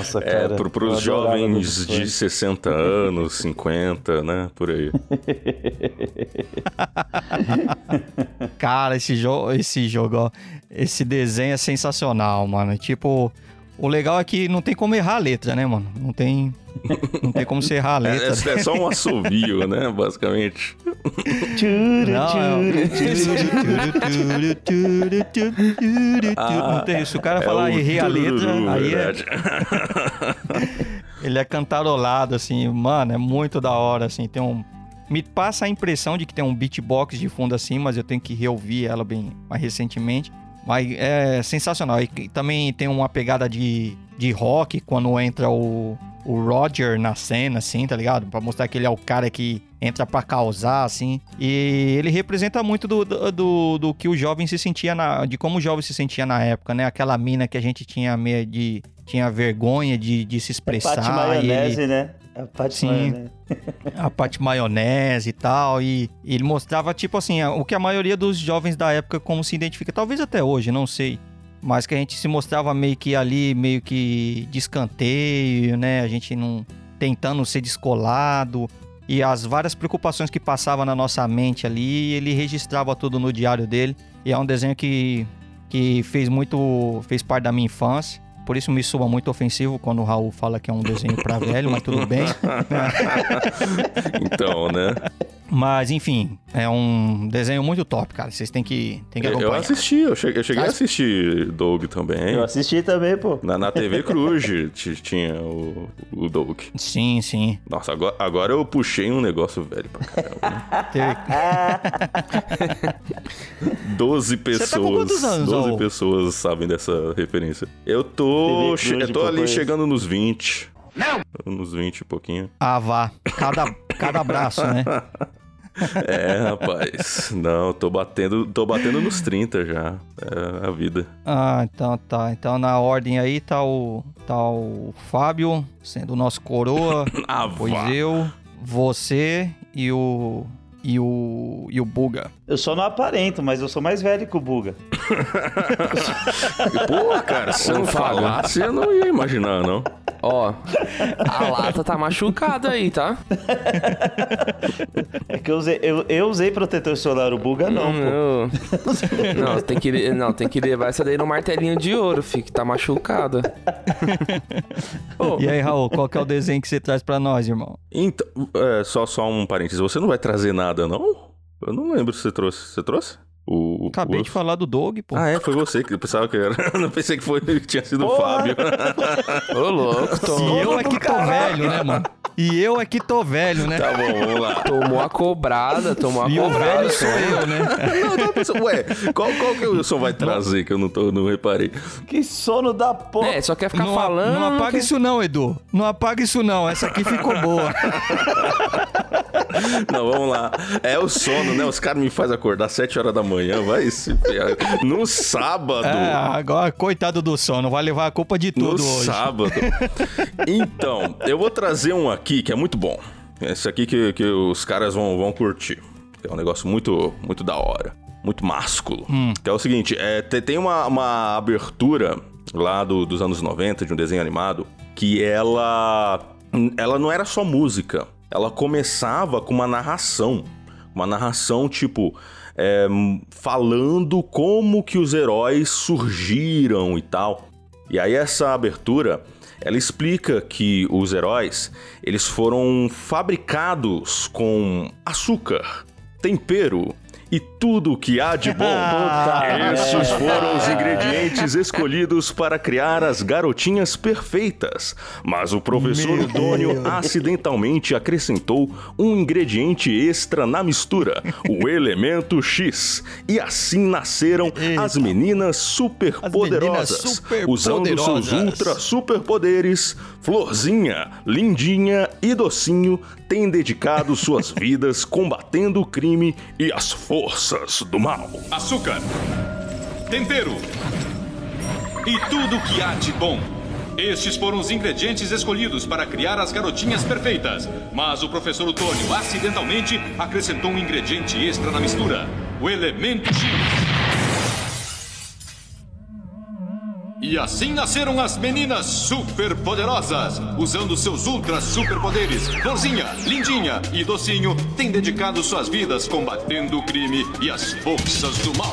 Nossa, É, cara. eu pros adorava jovens de Funny. 60 anos, 50, né? Por aí. Cara, esse jogo, esse jogo, ó, esse desenho é sensacional, mano. Tipo, o legal é que não tem como errar a letra, né, mano? Não tem, não tem como você errar a É, letra. é só um assovio, né? Basicamente. Não, é... tem isso. O cara É falar o errei a letra, tururu, aí é, ele é cantarolado, assim, mano, é muito da hora, assim, tem um... Me passa a impressão de que tem um beatbox de fundo assim, mas eu tenho que reouvir ela bem mais recentemente. Mas é sensacional. E também tem uma pegada de, de rock quando entra o, o Roger na cena, assim, tá ligado? Pra mostrar que ele é o cara que entra pra causar, assim. E ele representa muito do, do, do, do que o jovem se sentia na. de como o jovem se sentia na época, né? Aquela mina que a gente tinha meio de. tinha vergonha de, de se expressar. Pate e ele- maionese, né? A Pate Sim. maionese. a parte maionese e tal. E ele mostrava, tipo assim, o que a maioria dos jovens da época como se identifica. Talvez até hoje, não sei. Mas que a gente se mostrava meio que ali, meio que de escanteio, né? A gente não tentando ser descolado. E as várias preocupações que passavam na nossa mente ali, ele registrava tudo no diário dele. E é um desenho que, que fez muito. fez parte da minha infância. Por isso me soa muito ofensivo quando o Raul fala que é um desenho pra velho, mas tudo bem. Então, né? Mas, enfim, é um desenho muito top, cara. Vocês têm que, têm que Eu acompanhar. assisti, eu cheguei, eu cheguei a assistir Doug também. Eu assisti também, pô. Na, na TV Cruz tinha o, o Doug. Sim, sim. Nossa, agora, agora eu puxei um negócio velho pra caramba. né? Teve- 12 pessoas. tá com quantos anos, 12 Raul? pessoas sabem dessa referência. Eu tô. TV Cruz eu tô ali chegando nos 20. Não! Nos 20 e pouquinho. Ah, vá. Cada, cada braço, né? É, rapaz. Não, tô batendo, tô batendo nos 30 já. É a vida. Ah, então tá. Então na ordem aí tá o, tá o Fábio, sendo o nosso coroa. Ah, Pois vá. eu, você e o. E o. E o Buga. Eu só não aparento, mas eu sou mais velho que o Buga. Pô, cara, se eu não falasse, eu não ia imaginar, não. Ó, a lata tá machucada aí, tá? É que eu usei, eu, eu usei protetor solar, o Buga não, Hum, pô. Não, tem que, não, tem que levar essa daí no martelinho de ouro, fi, que tá machucada. Ô, E aí, Raul, qual que é o desenho que você traz pra nós, irmão? Então, é, só, só um parênteses. Você não vai trazer nada, não? Eu não lembro se você trouxe. Você trouxe? O, o- Acabei o- de falar do Doug, pô. Ah, é? Foi você que eu pensava que era. Eu não pensei que foi que tinha sido o Porra! Fábio. ô louco, E tomou, eu é que tô velho, né, mano? E eu é que tô velho, né? Tá bom, vamos lá. tomou a cobrada, tomou a E o cobrada. velho sou eu, né? Não, eu tava pensando, ué, qual, qual que o Wilson vai trazer que eu não, tô, não reparei? Que sono da porra. É, só quer ficar Não, falando. não apaga quer- isso não, Edu. Não apaga isso não. Essa aqui ficou boa. Não, vamos lá. É o sono, né? Os caras me fazem acordar às 7 horas da manhã, vai se. No sábado. É, agora, coitado do sono, vai levar a culpa de No tudo hoje. sábado. Então, eu vou trazer um aqui que é muito bom. Esse aqui que, que os caras vão, vão curtir. É um negócio muito, muito da hora. Muito másculo. Hum. Que é o seguinte, é, te- tem uma, uma abertura lá do- dos anos 90, de um desenho animado, que ela. Ela não era só música. Ela começava com uma narração. Uma narração, tipo. É, falando como que os heróis surgiram e tal. E aí essa abertura, ela explica que os heróis, eles foram fabricados com açúcar, tempero e tudo que há de bom. Esses foram os ingredientes escolhidos para criar as garotinhas perfeitas. Mas o professor Meu Tônio Deus. acidentalmente acrescentou um ingrediente extra na mistura, o elemento X. E assim nasceram as meninas superpoderosas, superpoderosas. usando seus ultra superpoderes. Florzinha, Lindinha e Docinho têm dedicado suas vidas combatendo o crime e as forças do mal. açúcar, tempero e tudo que há de bom. Estes foram os ingredientes escolhidos para criar as garotinhas perfeitas. Mas o professor Otônio acidentalmente acrescentou um ingrediente extra na mistura: o elemento X. E assim nasceram as meninas superpoderosas. Usando seus ultra superpoderes, Florzinha, Lindinha e Docinho têm dedicado suas vidas combatendo o crime e as forças do mal.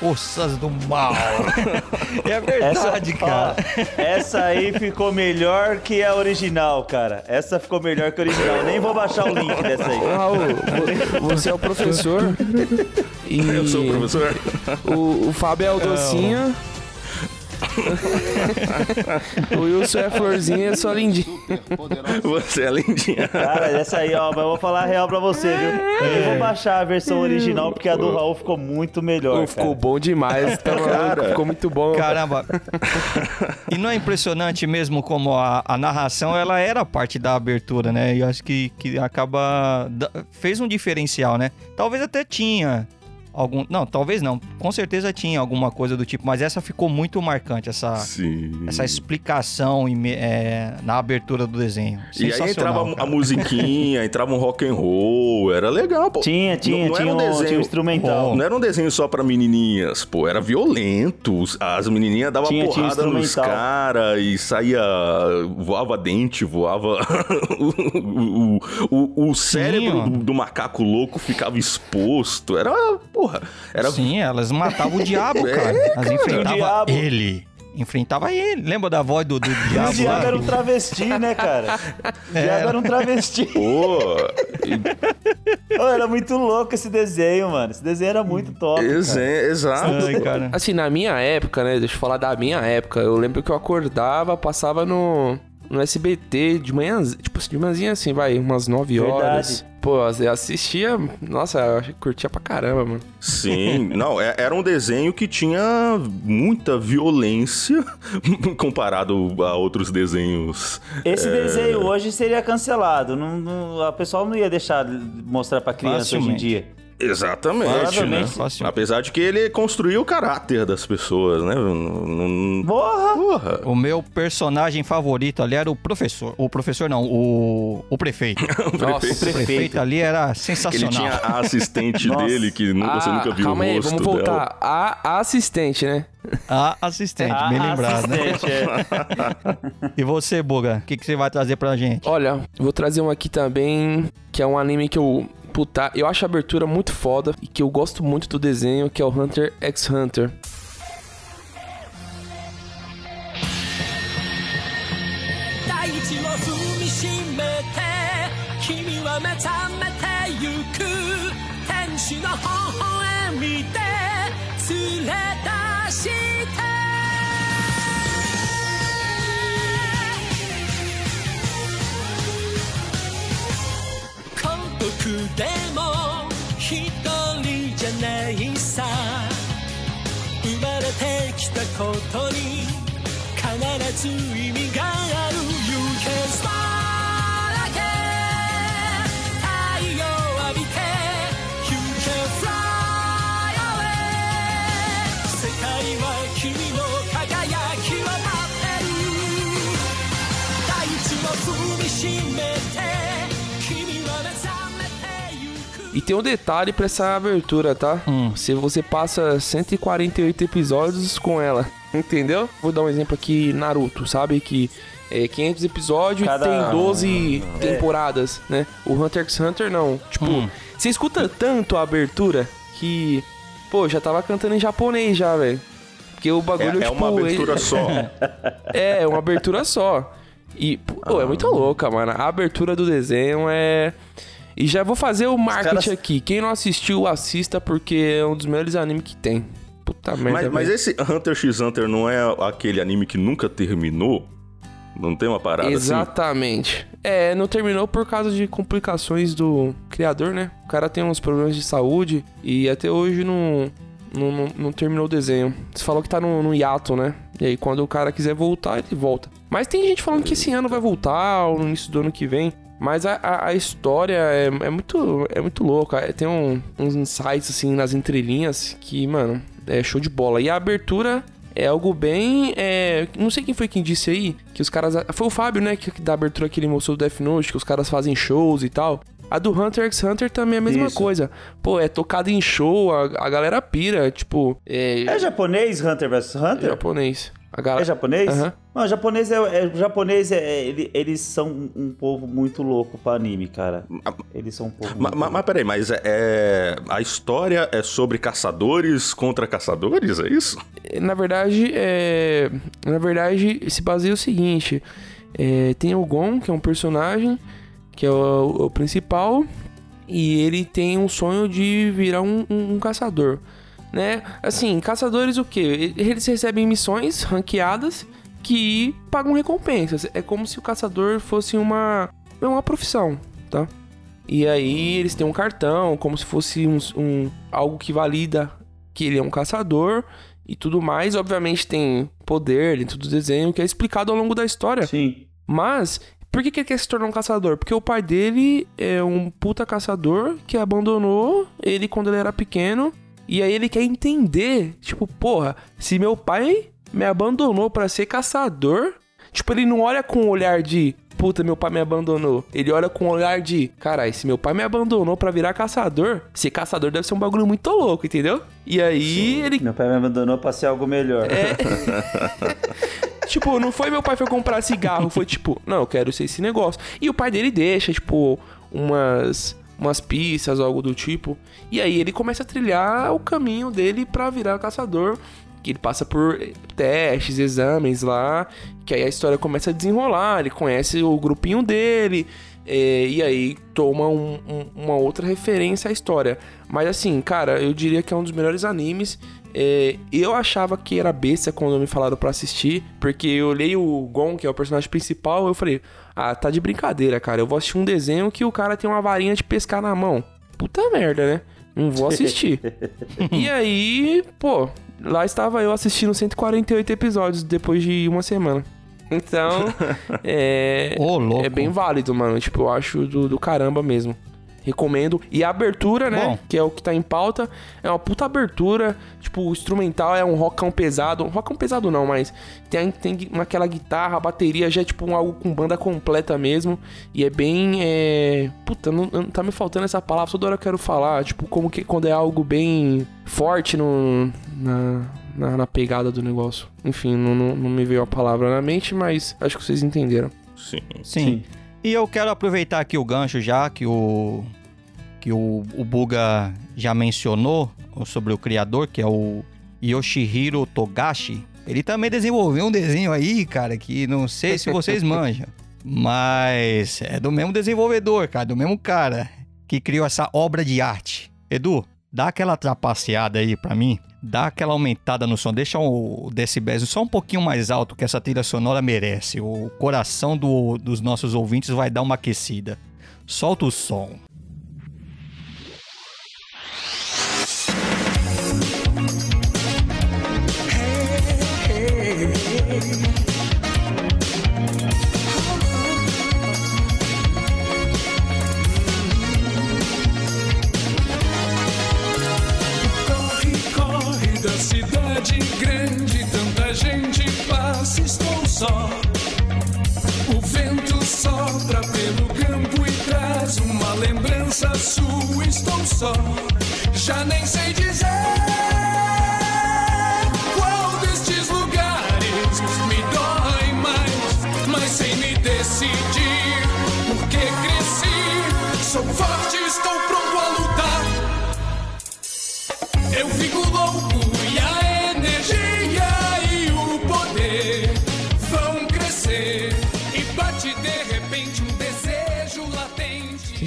Forças do mal. é verdade, ó, cara. essa aí ficou melhor que a original, cara. Essa ficou melhor que a original. Nem vou baixar o link dessa aí. Ô, Raul, vo- você é o professor. E Eu sou o professor. O, o Fábio é o docinho. o Wilson é florzinha eu sou a lindinha. Você é lindinha. Cara, essa aí, ó, mas eu vou falar a real pra você, viu? Eu nem vou baixar a versão original porque a do Raul ficou muito melhor. Ficou bom demais. Tá maluco, Cara. ficou muito bom. Caramba. E não é impressionante mesmo como a, a narração ela era parte da abertura, né? E eu acho que, que acaba. fez um diferencial, né? Talvez até tinha algum. Não, talvez não. Com certeza tinha alguma coisa do tipo, mas essa ficou muito marcante, essa, Sim. essa explicação é, na abertura do desenho. E aí entrava Sensacional, a cara. musiquinha, entrava um rock and roll, era legal, pô. Tinha, tinha, não, não tinha, era um desenho, tinha um instrumental. Não era um desenho só pra menininhas, pô, era violento. As menininhas davam Tinha- tinha porrada nos instrumental. caras e saía, voava dente, voava... o, o, o, o cérebro do, do macaco louco ficava exposto, era, porra, era... Sim, elas matavam o diabo, É, cara. Elas O enfrentavam diabo. ele. Enfrentava ele. Lembra da voz do, do diabo? o Diabo era um travesti, né, cara? O Diabo era um travesti. Pô, e- Ô, era muito louco esse desenho, mano. Esse desenho era muito top. cara. exato. Ai, cara. Assim, na minha época, né? Deixa eu falar da minha época. Eu lembro que eu acordava, passava no, no SBT de manhã, tipo assim, de manhãzinha assim, vai, umas 9 Verdade. horas. Pô, eu assistia, nossa, eu curtia pra caramba, mano. Sim, não, é- era um desenho que tinha muita violência comparado a outros desenhos. Esse É. desenho hoje seria cancelado. Não, não- a pessoa não ia deixar mostrar pra criança hoje em dia. Exatamente, né? Apesar de que ele construiu o caráter das pessoas, né? Porra! Porra. O meu personagem favorito ali era o professor. O professor não, o, o prefeito. Nossa, O prefeito ali era Que ele sensacional. tinha a assistente dele, que nu- você Ah, nunca viu calma o aí, rosto vamos dela. voltar. A, a assistente, né? A assistente, A bem lembrado, né? assistente, é. E você, Buga, o que, que você vai trazer pra gente? Olha, vou trazer um aqui também, que é um anime que eu. Puta, eu acho a abertura muito foda e que eu gosto muito do desenho, que é o Hunter x Hunter. でも一人じゃないさ。生まれてきたことに必ず意味がある。You can fly E tem um detalhe pra essa abertura, tá? Hum. Se você passa 148 episódios com ela, entendeu? Vou dar um exemplo aqui, Naruto, sabe? Que é 500 episódios Cada- e tem 12 É. temporadas, né? O Hunter x Hunter não. Tipo, Hum. você escuta tanto a abertura que, pô, já tava cantando em japonês já, velho. Porque o É, bagulho, é tipo... uma abertura ele- só. É, uma abertura só. E, pô, é muito louca, mano. A abertura do desenho é. E já vou fazer o marketing caras- aqui. Quem não assistiu, assista, porque é um dos melhores animes que tem. Puta merda. Mas, mas esse Hunter x Hunter não é aquele anime que nunca terminou? Não tem uma parada assim? Exatamente. É, não terminou por causa de complicações do criador, né? O cara tem uns problemas de saúde e até hoje não, não, não, não terminou o desenho. Você falou que tá no, no hiato, né? E aí quando o cara quiser voltar, ele volta. Mas tem gente falando que esse ano vai voltar, ou no início do ano que vem. Mas a, a, a história é, é muito é muito louca. É, Tem um- uns insights, assim, nas entrelinhas que, mano, é show de bola. E a abertura é algo bem. é, não sei quem foi quem disse aí, que os caras. Foi o Fábio, né? Que, da abertura que ele mostrou do Death Note, que os caras fazem shows e tal. A do Hunter x Hunter também é a mesma Isso. coisa. Pô, é tocado em show, a, a galera pira, tipo. É, É japonês Hunter vs Hunter? japonês. É japonês? Aham. Não, japonês é, é- japonês é, é- ele- eles são um povo muito louco pra anime, cara. Eles são um povo. Ma- muito ma- louco. Mas, peraí, mas é, é- a história é sobre caçadores contra caçadores, é isso? Na verdade, é... Na verdade, se baseia o seguinte. é, Tem o Gon, que é um personagem, que é o, o principal, e ele tem um sonho de virar um, um- um caçador, né? Assim, caçadores o quê? Eles recebem missões ranqueadas que pagam recompensas. É como se o caçador fosse uma, é uma profissão, tá? E aí eles têm um cartão, como se fosse um, um- algo que valida que ele é um caçador e tudo mais. Obviamente tem poder dentro do desenho que é explicado ao longo da história. Sim. Mas, por que, que ele quer se tornar um caçador? Porque o pai dele é um puta caçador que abandonou ele quando ele era pequeno. E aí ele quer entender, tipo, porra, se meu pai me abandonou pra ser caçador, tipo, ele não olha com o olhar de puta, meu pai me abandonou. Ele olha com o olhar de, carai, se meu pai me abandonou pra virar caçador, ser caçador deve ser um bagulho muito louco, entendeu? E aí ele Meu pai me abandonou pra ser algo melhor. É. tipo, não foi meu pai foi comprar cigarro, foi tipo, não, eu quero ser esse negócio. E o pai dele deixa, tipo, umas umas pistas, algo do tipo. E aí ele começa a trilhar o caminho dele pra virar caçador. Que ele passa por testes, exames lá. Que aí a história começa a desenrolar. Ele conhece o grupinho dele. é, e aí toma um- um- uma outra referência à história. Mas assim, cara, eu diria que é um dos melhores animes. É, eu achava que era besta quando me falaram pra assistir, porque eu olhei o Gon, que é o personagem principal, eu falei: Ah, tá de brincadeira, cara. Eu vou assistir um desenho que o cara tem uma varinha de pescar na mão. Puta merda, né? Não vou assistir. e aí, pô, lá estava eu assistindo 148 episódios depois de uma semana. Então, é. Louco. É bem válido, mano. Tipo, eu acho do, do caramba mesmo. Recomendo. E a abertura, né? Bom. Que é o que tá em pauta. É uma puta abertura. Tipo, o instrumental é um rockão pesado. Rockão pesado não, mas tem, tem aquela guitarra, a bateria já é tipo um- algo com banda completa mesmo. E é bem. É... Puta, não, não- tá me faltando essa palavra. Toda hora eu quero falar. Tipo, como que quando é algo bem forte no, na, na, na pegada do negócio. Enfim, não, não, não me veio a palavra na mente, mas acho que vocês entenderam. Sim. Sim. E eu quero aproveitar aqui o gancho já que o que o, o Buga já mencionou sobre o criador, que é o Yoshihiro Togashi. Ele também desenvolveu um desenho aí, cara, que não sei se vocês manjam, mas é do mesmo desenvolvedor, cara, do mesmo cara que criou essa obra de arte. Edu, dá aquela trapaceada aí pra mim. Dá aquela aumentada no som, deixa o decibéis só um pouquinho mais alto que essa trilha sonora merece. O coração do- dos nossos ouvintes vai dar uma aquecida. Solta o som. Grande, tanta gente passa, estou só. O vento sopra pelo campo e traz uma lembrança sua estou só. Já nem sei dizer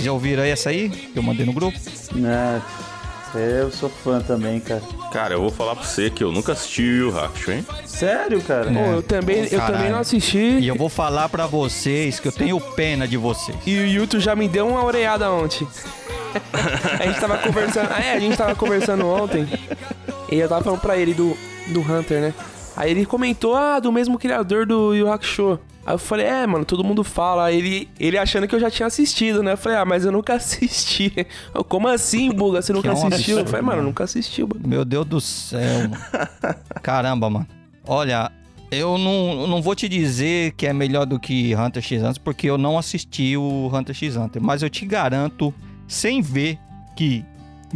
já ouviram aí essa aí? Que eu mandei no grupo? Ah, eu sou fã também, cara. Cara, eu vou falar pra você que eu nunca assisti o Yu Hakusho, hein? Sério, cara? Pô, eu também, eu também não assisti. E eu vou falar pra vocês que eu tenho pena de vocês. E o Yuto já me deu uma oreada ontem. a gente tava conversando. Ah, é, a gente tava conversando ontem. E eu tava falando pra ele do, do Hunter, né? Aí ele comentou, ah, do mesmo criador do Yu Hakusho. Aí eu falei, é, mano, todo mundo fala. Aí ele, ele achando que eu já tinha assistido, né? Eu falei, ah, mas eu nunca assisti. Eu, Como assim, Buga? Você nunca assistiu? Eu falei, mano, eu nunca assisti, Buga. Meu Deus do céu, mano. Caramba, mano. Olha, eu não, não vou te dizer que é melhor do que Hunter x Hunter, porque eu não assisti o Hunter x Hunter. Mas eu te garanto, sem ver, que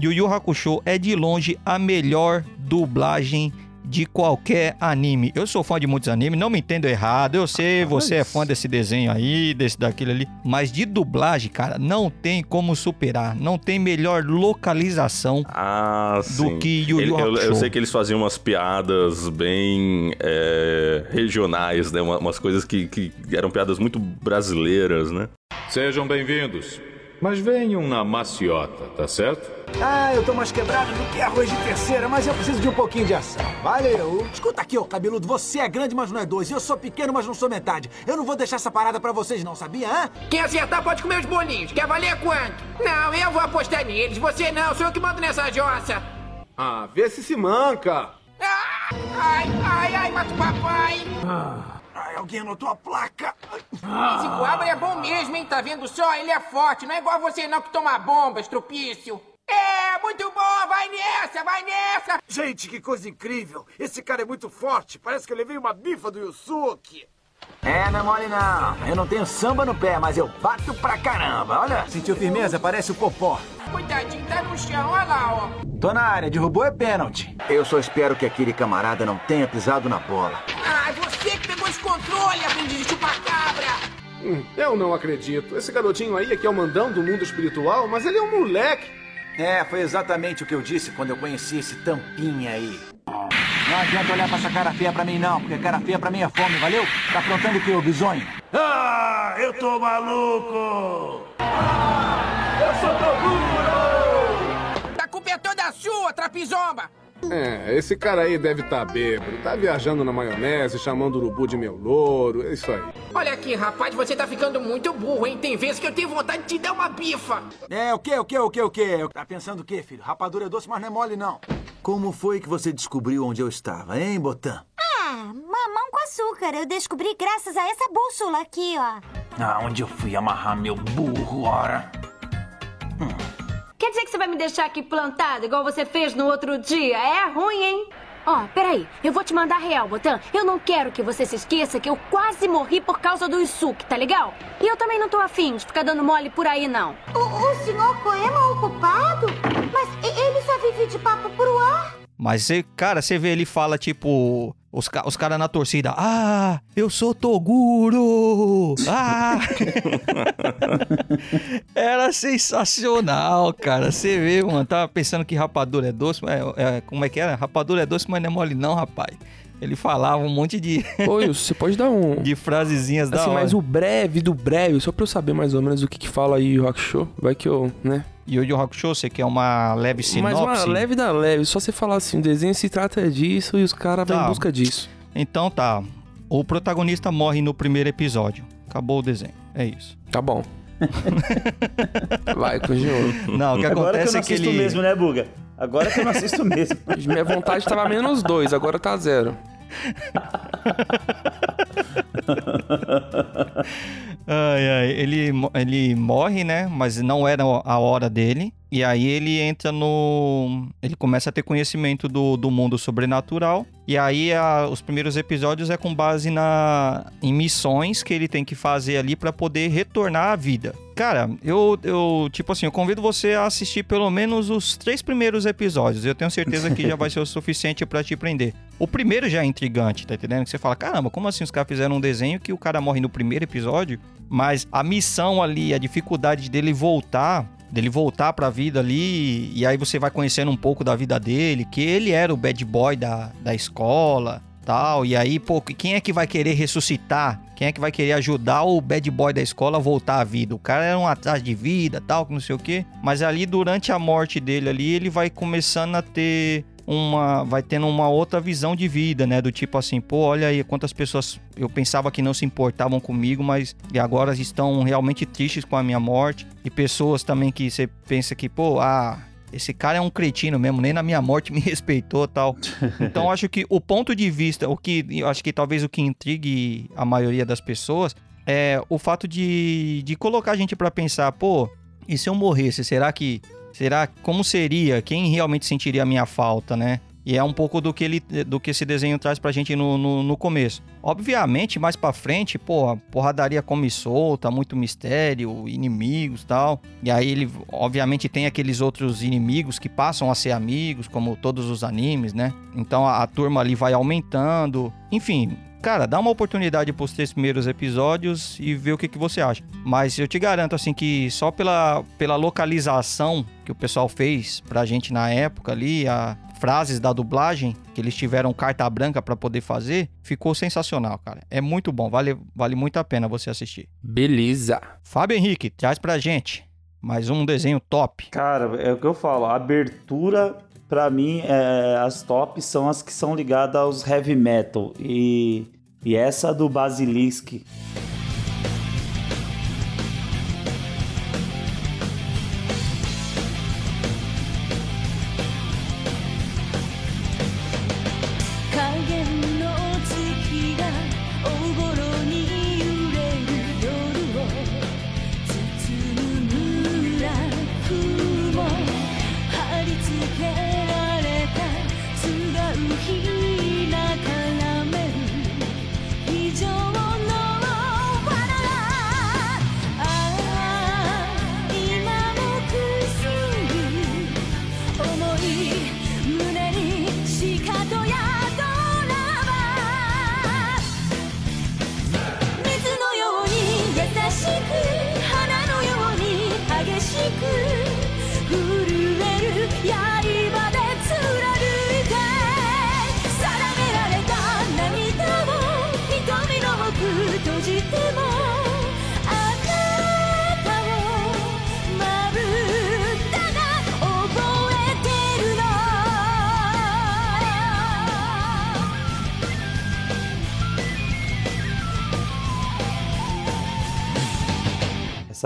Yu Yu Hakusho é de longe a melhor dublagem de qualquer anime. Eu sou fã de muitos animes, não me entendo errado. Eu sei, você é fã desse desenho aí, desse daquele ali. Mas de dublagem, cara, não tem como superar. Não tem melhor localização Ah, sim. que Yu Yu Ele- eu, eu Hakusho. sei que eles faziam umas piadas bem é, regionais, né? Uma- Umas coisas que, que eram piadas muito brasileiras, né? Sejam bem-vindos. Mas venham na maciota, tá certo? Ah, eu tô mais quebrado do que arroz de terceira, mas eu preciso de um pouquinho de ação. Valeu! Escuta aqui, ô cabeludo, você é grande, mas não é dois. E eu sou pequeno, mas não sou metade. Eu não vou deixar essa parada pra vocês, não, sabia, hã? Quem acertar pode comer os bolinhos. Quer valer quanto? Não, eu vou apostar neles. Você não, sou eu que mando nessa jossa. Ah, vê se se manca. Ah, ai, ai, ai, mata o papai. Ai, alguém anotou a placa. Esse guaba é bom mesmo, hein? Tá vendo só? Ele é forte. Não é igual você não que toma bomba, estrupício. É, muito bom. Vai nessa, vai nessa. Gente, que coisa incrível. Esse cara é muito forte. Parece que eu levei uma bifa do Yusuke. É, não é mole não. Eu não tenho samba no pé, mas eu bato pra caramba. Olha. Sentiu firmeza? Parece o popó. Cuidadinho, tá no chão. Olha lá, ó. Tô na área, derrubou é pênalti. Eu só espero que aquele camarada não tenha pisado na bola. Ah, você que controle, aprendiz de chupacabra. Hum, eu não acredito. Esse garotinho aí é que é o mandão do mundo espiritual, mas ele é um moleque. É, foi exatamente o que eu disse quando eu conheci esse tampinha aí. Não adianta olhar pra essa cara feia pra mim, não, porque cara feia pra mim é fome, valeu? Tá aprontando o que, ô bisonho? Ah, eu tô maluco! eu sou Toguro! A culpa é toda sua, trapizomba. É, esse cara aí deve estar tá bêbado. Tá viajando na maionese, chamando o urubu de meu louro. É isso aí. Olha aqui, rapaz, você tá ficando muito burro, hein? Tem vezes que eu tenho vontade de te dar uma bifa. É, o quê, o quê, o quê, o quê? Tá pensando o quê, filho? Rapadura é doce, mas não é mole, não. Como foi que você descobriu onde eu estava, hein, Botan? Ah, mamão com açúcar. Eu descobri graças a essa bússola aqui, ó. Ah, onde eu fui amarrar meu burro, ora? Quer dizer que você vai me deixar aqui plantado, igual você fez no outro dia? É ruim, hein? Ó, peraí, eu vou te mandar real, Botan. Eu não quero que você se esqueça que eu quase morri por causa do Isuki, tá legal? E eu também não tô afim de ficar dando mole por aí, não. O, o senhor Poema ocupado? Mas e- ele só vive de papo pro ar? Mas, cara, você vê ele fala, tipo, os, ca- os caras na torcida, ah, eu sou Toguro! Ah! Era sensacional, cara. Você vê, mano, tava pensando que rapadura é doce, mas é, é, como é que era? Rapadura é doce, mas não é mole não, rapaz. Ele falava um monte de, Oi, você pode dar um. de frasezinhas da Assim, hora. mas o breve do breve, só pra eu saber mais ou menos o que que fala aí o Rock Show. Vai que eu, né? Yu Yu Hakusho, você quer uma leve sinopse? Mas uma leve da leve, só você falar assim, o desenho se trata disso e os caras vão Tá. em busca disso. Então tá. O protagonista morre no primeiro episódio. Acabou o desenho. É isso. Tá bom. Vai, continua. Não, o que Agora que eu acontece não é que ele. mesmo, né, Buga? Agora que eu não assisto mesmo. Minha vontade tava menos dois, agora tá zero. Ai, ai, ele, ele morre, né? Mas não era a hora dele. E aí ele entra no. Ele começa a ter conhecimento do, do mundo sobrenatural. E aí a- os primeiros episódios é com base na, em missões que ele tem que fazer ali pra poder retornar à vida. Cara, eu, eu, tipo assim, eu convido você a assistir pelo menos os três primeiros episódios. Eu tenho certeza que já vai ser o suficiente pra te prender. O primeiro já é intrigante, tá entendendo? Que você fala, caramba, como assim os caras fizeram um desenho que o cara morre no primeiro episódio, mas a missão ali, a dificuldade dele voltar, dele voltar pra vida ali, e aí você vai conhecendo um pouco da vida dele, que ele era o bad boy da, da escola, tal, e aí, pô, quem é que vai querer ressuscitar? Quem é que vai querer ajudar o bad boy da escola a voltar à vida? O cara era um atrás de vida, tal, que não sei o quê, mas ali durante a morte dele ali, ele vai começando a ter uma vai tendo uma outra visão de vida, né, do tipo assim, pô, olha aí quantas pessoas eu pensava que não se importavam comigo, mas e agora estão realmente tristes com a minha morte e pessoas também que você pensa que, pô, ah, esse cara é um cretino mesmo, nem na minha morte me respeitou, tal. Então acho que o ponto de vista, o que acho que talvez o que intrigue a maioria das pessoas é o fato de, de colocar a gente pra pensar, pô, e se eu morresse, será que Será como seria? Quem realmente sentiria a minha falta, né? E é um pouco do que ele, do que esse desenho traz pra gente no, no, no começo. Obviamente, mais pra frente, pô, porradaria come solta, muito mistério, inimigos tal. E aí ele, obviamente, tem aqueles outros inimigos que passam a ser amigos, como todos os animes, né? Então a, a turma ali vai aumentando. Enfim, Cara, dá uma oportunidade pros três primeiros episódios e vê o que, que você acha. Mas eu te garanto, assim, que só pela, pela localização que o pessoal fez pra gente na época ali, a frases da dublagem, que eles tiveram carta branca pra poder fazer, ficou sensacional, cara. É muito bom, vale, vale muito a pena você assistir. Beleza. Fábio Henrique, traz pra gente mais um desenho top. Cara, é o que eu falo, a abertura, pra mim, é, as tops são as que são ligadas aos heavy metal. E, e essa do Basilisk.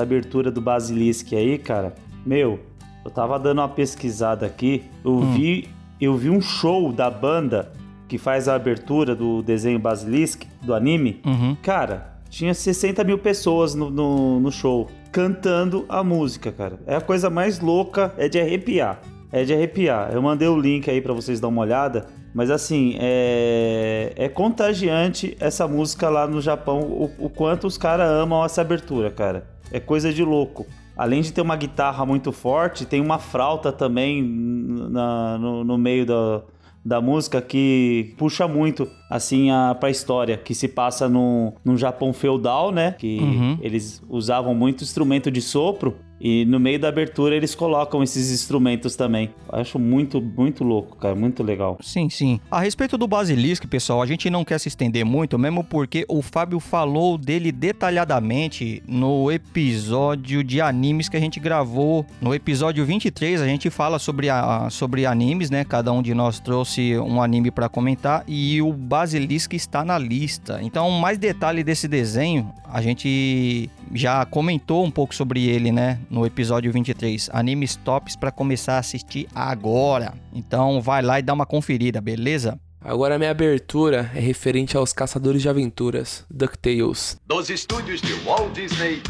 Essa abertura do Basilisk aí, cara, meu, eu tava dando uma pesquisada aqui, eu vi, eu vi um show da banda que faz a abertura do desenho Basilisk, do anime. Uhum. Cara, tinha 60 mil pessoas no, no, no show cantando a música, cara. É a coisa mais louca, é de arrepiar. É de arrepiar. Eu mandei o link aí pra vocês dar uma olhada. Mas assim, é, é contagiante essa música lá no Japão, o, o quanto os caras amam essa abertura, cara. É coisa de louco. Além de ter uma guitarra muito forte, tem uma flauta também na- no, no meio da, da música que puxa muito, assim, a, pra história, que se passa no, num Japão feudal, né? Que Uhum. eles usavam muito instrumento de sopro. E no meio da abertura eles colocam esses instrumentos também. Acho muito, muito louco, cara. Muito legal. Sim, sim. A respeito do Basilisk, pessoal, a gente não quer se estender muito, mesmo porque o Fábio falou dele detalhadamente no episódio de animes que a gente gravou. No episódio 23, a gente fala sobre, a, sobre animes, né? Cada um de nós trouxe um anime pra comentar e o Basilisk está na lista. Então, mais detalhe desse desenho, a gente já comentou um pouco sobre ele, né? No episódio 23, animes tops pra começar a assistir agora. Então, vai lá e dá uma conferida, beleza? Agora a minha abertura é referente aos Caçadores de Aventuras, DuckTales. Dos estúdios de Walt Disney.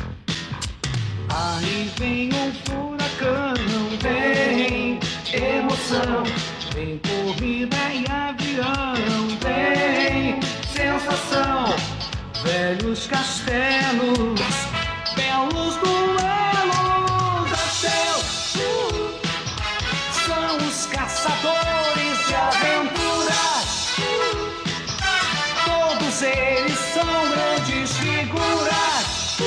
Aí vem um furacão, Tem corrida em avião, tem sensação, velhos castelos, belos duelos, caçadores de aventuras. Todos eles são grandes figuras.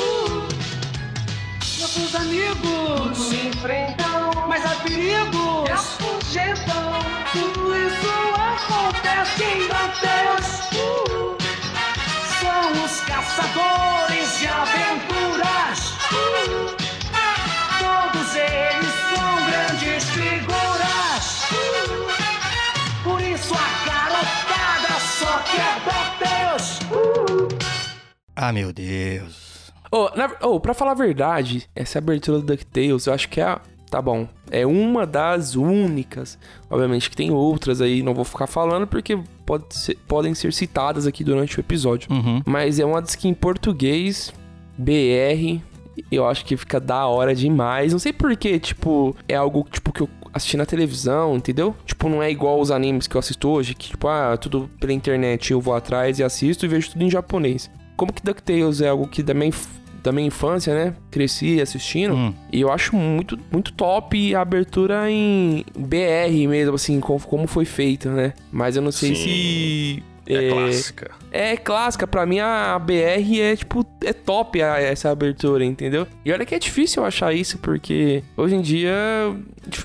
Nossos amigos se enfrentam, mas há perigos. Afugentam. Tudo isso acontece em Danteus. Uh, São os caçadores de aventuras. Ah, meu Deus. Na, ô, pra falar a verdade, essa abertura do DuckTales, eu acho que é a. Tá bom. É uma das únicas. Obviamente que tem outras aí, não vou ficar falando porque pode ser- podem ser citadas aqui durante o episódio. Uhum. Mas é uma das que em português, BR, eu acho que fica da hora demais. Não sei porquê, tipo, é algo tipo que eu assisti na televisão, entendeu? Tipo, não é igual os animes que eu assisto hoje, que tipo, ah, tudo pela internet eu vou atrás e assisto e vejo tudo em japonês. Como que DuckTales é algo que da minha, inf- da minha infância, né? Cresci assistindo. E eu acho muito, muito top a abertura em BR mesmo, assim, como, como foi feita, né? Mas eu não sei Sim. se. É clássica. É clássica, pra mim a BR é tipo, é top a- essa abertura, entendeu? E olha que é difícil eu achar isso, porque hoje em dia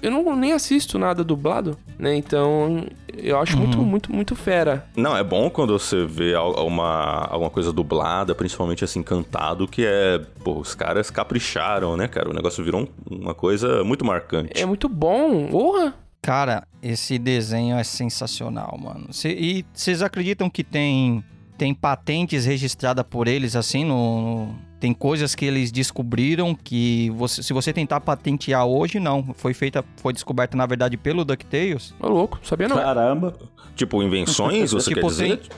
eu não nem assisto nada dublado, né? Então eu acho muito, muito, muito fera. Não, é bom quando você vê al- uma, alguma coisa dublada, principalmente assim, cantado, que é. Pô, os caras capricharam, né, cara? O negócio virou um- uma coisa muito marcante. É muito bom, porra! Cara, esse desenho é sensacional, mano. Cê- e vocês acreditam que tem, tem patentes registradas por eles, assim, no, no- Tem coisas que eles descobriram que você, se você tentar patentear hoje, não. Foi feita, foi descoberta, na verdade, pelo DuckTales. Ô, louco, sabia não. Caramba. Tipo, invenções, você quer Tipo, dizer? tem-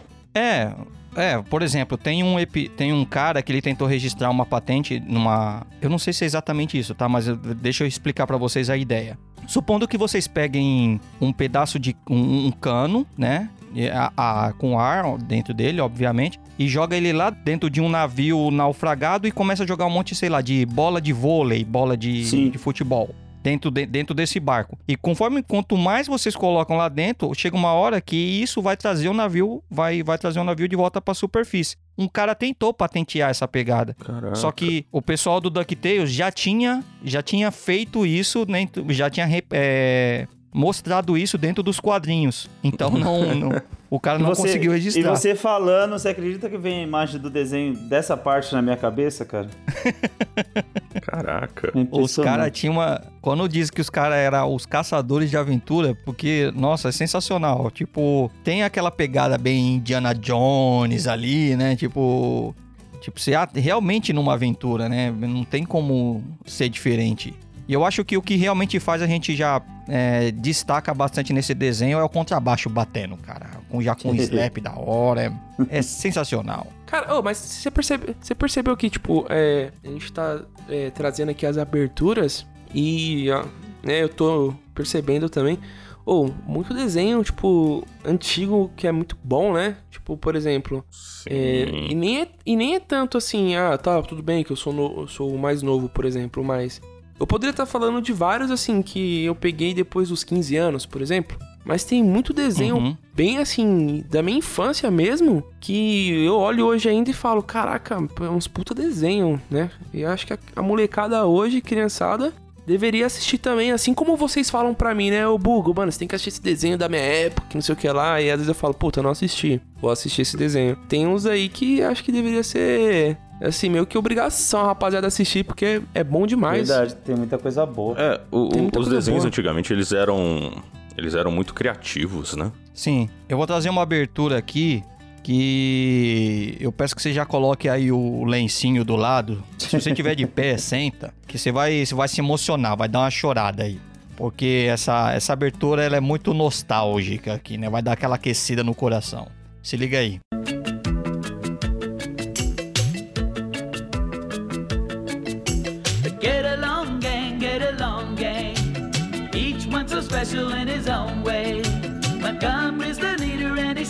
É, é, por exemplo, tem um, epi- tem um cara que ele tentou registrar uma patente numa. Eu não sei se é exatamente isso, tá? Mas eu- deixa eu explicar pra vocês a ideia. Supondo que vocês peguem um pedaço de um, um cano, né? A- a- com ar dentro dele, obviamente, e joga ele lá dentro de um navio naufragado e começa a jogar um monte, sei lá, de bola de vôlei, bola de, de futebol dentro, de- dentro desse barco. E conforme quanto mais vocês colocam lá dentro, chega uma hora que isso vai trazer o navio, vai, vai trazer o navio de volta para a superfície. Um cara tentou patentear essa pegada. Caraca. Só que o pessoal do DuckTales já tinha, já tinha feito isso, né, já tinha é, mostrado isso dentro dos quadrinhos. Então não, não- o cara E não você- conseguiu E registrar. você falando, você acredita que vem a imagem do desenho dessa parte na minha cabeça, cara? Caraca. É Os caras tinham uma. Quando diz que os caras eram os caçadores de aventura, porque, nossa, é sensacional. Tipo, tem aquela pegada bem Indiana Jones ali, né? Tipo. Tipo, você é realmente numa aventura, né? Não tem como ser diferente. E eu acho que o que realmente faz a gente já é, destaca bastante nesse desenho é o contrabaixo batendo, cara. Com, já com um slap da hora. É, é sensacional. Cara, ô, mas você, percebe, você percebeu que, tipo, é, a gente tá é, trazendo aqui as aberturas e, ó, né, eu tô percebendo também, ô, muito desenho, tipo, antigo que é muito bom, né? Tipo, por exemplo, é, e, nem é, e nem é tanto assim, ah, tá, tudo bem que eu sou, no- eu sou o mais novo, por exemplo, mas eu poderia estar falando de vários, assim, que eu peguei depois dos 15 anos, por exemplo. Mas tem muito desenho Uhum. bem assim, da minha infância mesmo, que eu olho hoje ainda e falo, caraca, é uns puta desenho, né? E acho que a, molecada hoje, criançada, deveria assistir também, assim como vocês falam pra mim, né? Ô Bugo, mano, você tem que assistir esse desenho da minha época, não sei o que lá. E às vezes eu falo, puta, eu não assisti. Vou assistir esse desenho. Tem uns aí que acho que deveria ser, assim, meio que obrigação, a rapaziada, assistir, porque é bom demais. Verdade, tem muita coisa boa. É, o- o- os desenhos boa. antigamente eles eram. Eles eram muito criativos, né? Sim, eu vou trazer uma abertura aqui que eu peço que você já coloque aí o lencinho do lado. Se você tiver de pé, senta, que você vai, você vai se emocionar, vai dar uma chorada aí. Porque essa, essa abertura ela é muito nostálgica aqui, né? Vai dar aquela aquecida no coração. Se liga aí. Get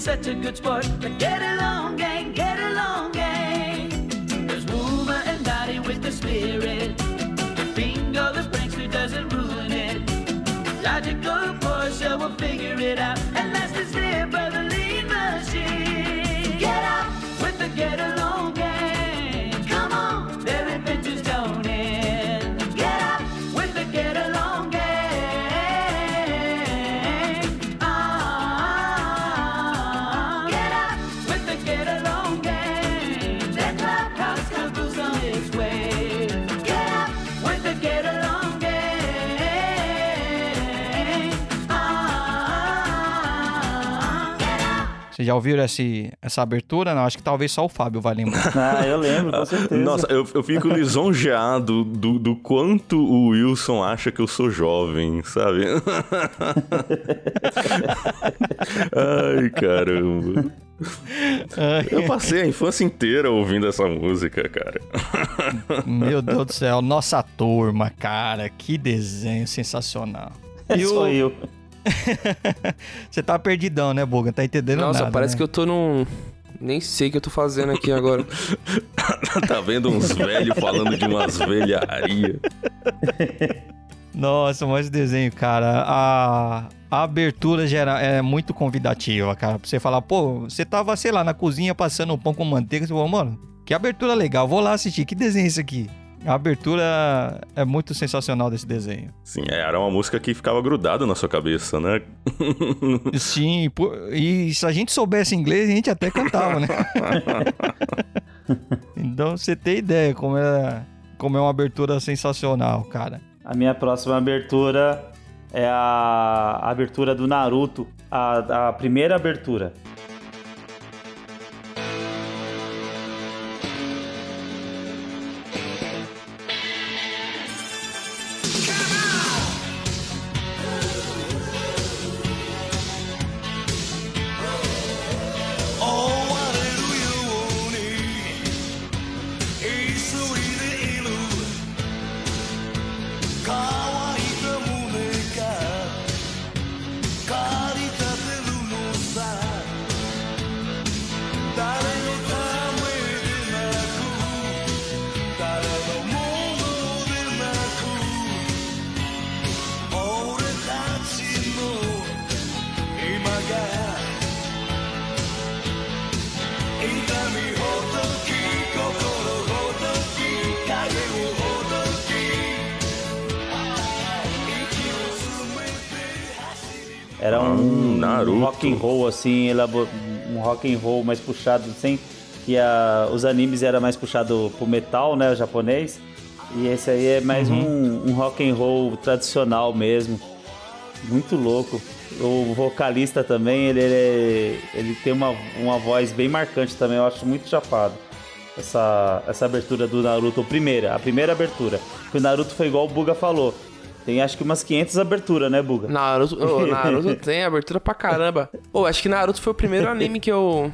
such a good sport. But get along, gang, get along, gang. There's Boomer and Dottie with the spirit. Bingo the prankster doesn't ruin it. Logical Portia will figure it out. And last is their brother lead machine. Get up with the get along Vocês já ouviram esse, essa abertura? Não, acho que talvez só o Fábio vai lembrar. Ah, eu lembro, com certeza. Nossa, eu, eu fico lisonjeado do, do quanto o Wilson acha que eu sou jovem, sabe? Ai, caramba. Eu passei a infância inteira ouvindo essa música, cara. Meu Deus do céu, nossa turma, cara, que desenho sensacional. É só eu. Você tá perdidão, né, Boga? Tá entendendo Nossa, nada, parece né? que eu tô num. Nem sei o que eu tô fazendo aqui agora. tá vendo uns velhos falando de umas velharias. Nossa, mas esse desenho, cara, a, a abertura gera, é muito convidativa, cara. Pra você falar, pô, você tava, sei lá, na cozinha passando um pão com manteiga, você falou, mano, que abertura legal, vou lá assistir, que desenho é esse aqui? A abertura é muito sensacional desse desenho. Sim, é, era uma música que ficava grudada na sua cabeça, né? Sim, e se a gente soubesse inglês, a gente até cantava, né? então você tem ideia como é, como é uma abertura sensacional, cara. A minha próxima abertura é a a abertura do Naruto, a, a primeira abertura. Rock and roll assim, um rock and roll mais puxado sem que a, os animes era mais puxado pro metal, né, o japonês. E esse aí é mais um, um rock and roll tradicional mesmo. Muito louco. O vocalista também, ele, ele, ele tem uma, uma voz bem marcante também, eu acho muito chapado. Essa, essa abertura do Naruto, a primeira, a primeira abertura. Que o Naruto foi igual o Buga falou. Tem acho que umas 500 aberturas, né, Buga? Naruto, ô, Naruto tem abertura pra caramba. Pô, acho que Naruto foi o primeiro anime que eu.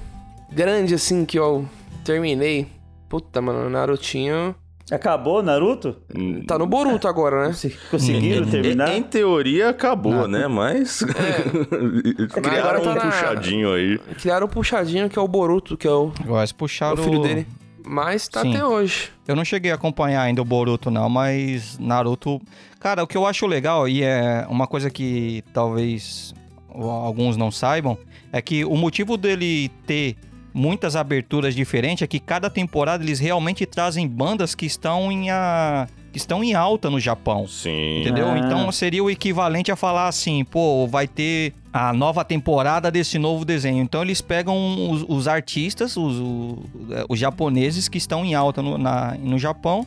Grande assim, que eu terminei. Puta, mano, Narutinho. Acabou Naruto? Tá no Boruto agora, né? Conseguiram terminar? Em teoria acabou, né? Mas. Criaram agora tá um na- puxadinho aí. Criaram o puxadinho que é o Boruto, que é o, eles puxaram o filho dele. Mas tá Sim. até hoje. Eu não cheguei a acompanhar ainda o Boruto, não, mas Naruto. Cara, o que eu acho legal, e é uma coisa que talvez alguns não saibam, é que o motivo dele ter muitas aberturas diferentes é que cada temporada eles realmente trazem bandas que estão em a. que estão em alta no Japão. Sim. Entendeu? Ah. Então seria o equivalente a falar assim, pô, vai ter a nova temporada desse novo desenho. Então eles pegam os, os artistas, os, o- eh, os japoneses que estão em alta no, na- no Japão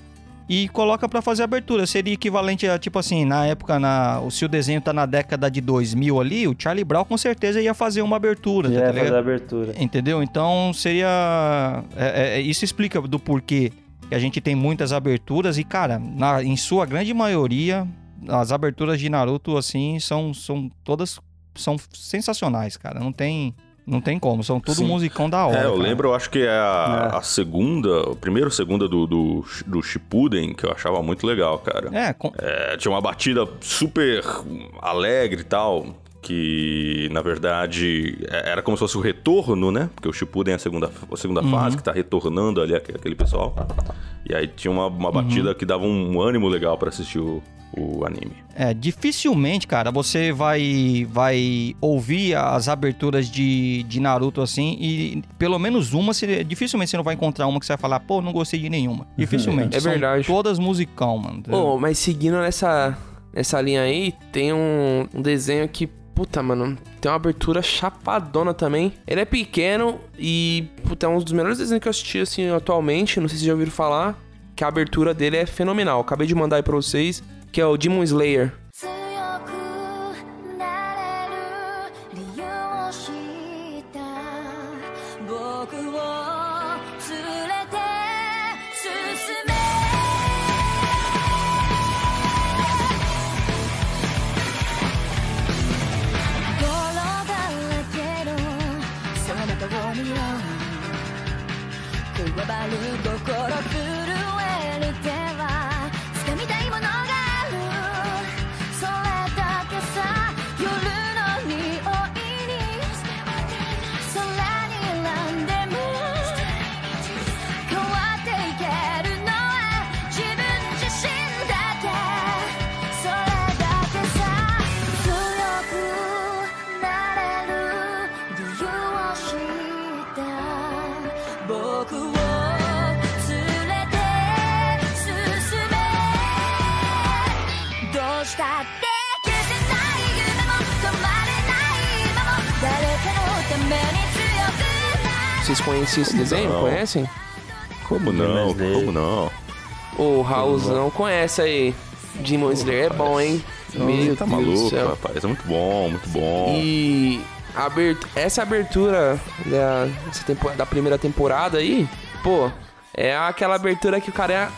e coloca pra fazer abertura. Seria equivalente a, tipo assim, na época, na, se o desenho tá na década de 2000 ali, o Charlie Brown com certeza ia fazer uma abertura, tá ia ligado? fazer a abertura. Entendeu? Então seria. é- é- isso explica do porquê que a gente tem muitas aberturas e, cara, na- em sua grande maioria, as aberturas de Naruto, assim, são, são todas. São sensacionais, cara. Não tem. Não tem como, são tudo Sim. musicão da hora. É, eu cara. lembro, eu acho que é a, a segunda, a primeira ou segunda do, do, do Shippuden, que eu achava muito legal, cara. É, com- É, tinha uma batida super alegre e tal. Que na verdade é- era como se fosse o retorno, né? Porque o Shippuden é a segunda, a segunda Uhum. fase que tá retornando ali aquele, pessoal. E aí tinha uma, uma batida que dava um ânimo legal pra assistir o, o anime. É, dificilmente, cara, você vai vai ouvir as aberturas de, de Naruto assim e pelo menos uma, você, dificilmente você não vai encontrar uma que você vai falar, pô, não gostei de nenhuma. Dificilmente. É São verdade. todas musicão, mano. Ô, mas seguindo nessa, nessa linha aí, tem um, um desenho que, puta, mano, tem uma abertura chapadona também. Ele é pequeno e, puta, é um dos melhores desenhos que eu assisti, assim, atualmente. Não sei se já ouviram falar, que a abertura dele é fenomenal. Acabei de mandar aí pra vocês, que é o Demon Slayer. Vocês conhecem esse desenho? Não. Conhecem? Como não? Como não? O Raulzão conhece aí. Demon Slayer é bom, hein? Meu tá Deus do maluco, céu. rapaz. É muito bom, muito bom. E abert- essa abertura da, essa tempo- da primeira temporada aí, pô, é aquela abertura que o cara é.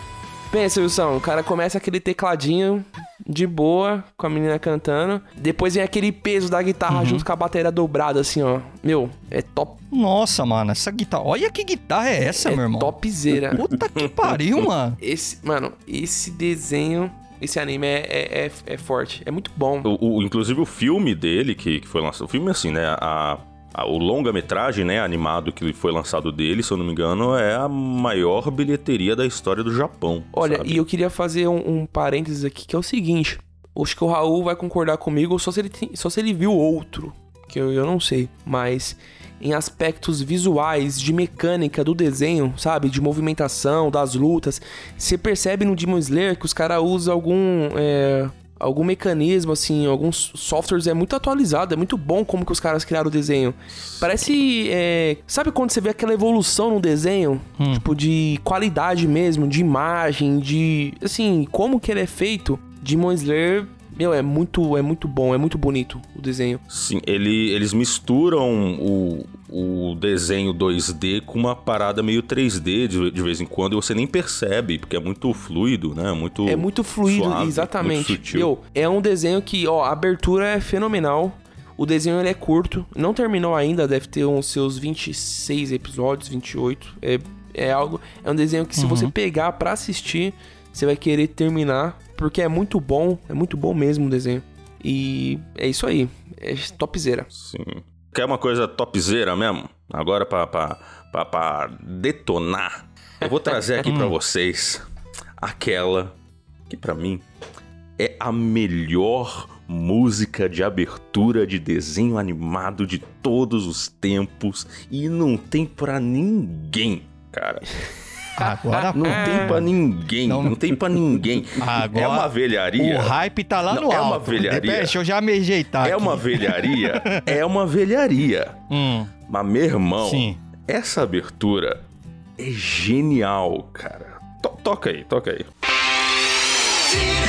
Pensa, Wilson, o cara começa aquele tecladinho de boa, com a menina cantando. Depois vem aquele peso da guitarra Uhum. junto com a bateria dobrada, assim, ó. Meu, é top. Nossa, mano, essa guitarra. Olha que guitarra é essa, meu irmão. Topzera. Puta que pariu, mano. Esse, mano, esse desenho, esse anime é, é, é, é forte. É muito bom. O, o- inclusive o filme dele, que, que foi lançado. O filme, assim, né? A- o longa-metragem, né? Animado que foi lançado dele, se eu não me engano, é a maior bilheteria da história do Japão. Olha, sabe? e eu queria fazer um, um parênteses aqui, que é o seguinte. Acho que o Raul vai concordar comigo só se ele, tem- só se ele viu outro, que eu, eu não sei. Mas em aspectos visuais, de mecânica do desenho, sabe? De movimentação, das lutas, você percebe no Demon Slayer que os caras usam algum... é, Algum mecanismo, assim, alguns softwares é muito atualizado, é muito bom como que os caras criaram o desenho. Parece. é, sabe quando você vê aquela evolução no desenho? Tipo, de qualidade mesmo, de imagem, de. Assim, como que ele é feito. Demon Slayer, meu, é muito, é muito bom, é muito bonito o desenho. Sim, ele- eles misturam o, o desenho 2D com uma parada meio 3D de, de vez em quando e você nem percebe, porque é muito fluido, né? Muito É muito fluido, suave, exatamente. Muito sutil. Meu, é um desenho que, ó, a abertura é fenomenal. O desenho ele é curto, não terminou ainda, deve ter uns seus 26 episódios, 28. É, é algo, é um desenho que se Uhum. você pegar pra assistir, você vai querer terminar, porque é muito bom, é muito bom mesmo o desenho. E é isso aí, é topzera. Sim. Quer uma coisa topzera mesmo? Agora pra, pra, pra, pra detonar, eu vou trazer aqui pra vocês aquela que pra mim é a melhor música de abertura de desenho animado de todos os tempos e não tem pra ninguém, cara. Agora Não tem pra ninguém, não, tem pra ninguém. Agora, é uma velharia. O hype tá lá Não, no é alto. uma velharia. Deixa eu já me ajeitar. É aqui. uma velharia, é uma velharia. Hum, Mas, meu irmão, Sim. essa abertura é genial, cara. To- toca aí, toca aí. Teenage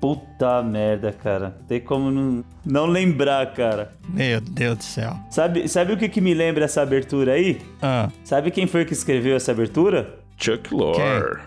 Puta merda, cara. Tem como não, não lembrar, cara. Meu Deus do céu. Sabe, sabe o que, que me lembra essa abertura aí? Ah. Sabe quem foi que escreveu essa abertura? Chuck Lorre.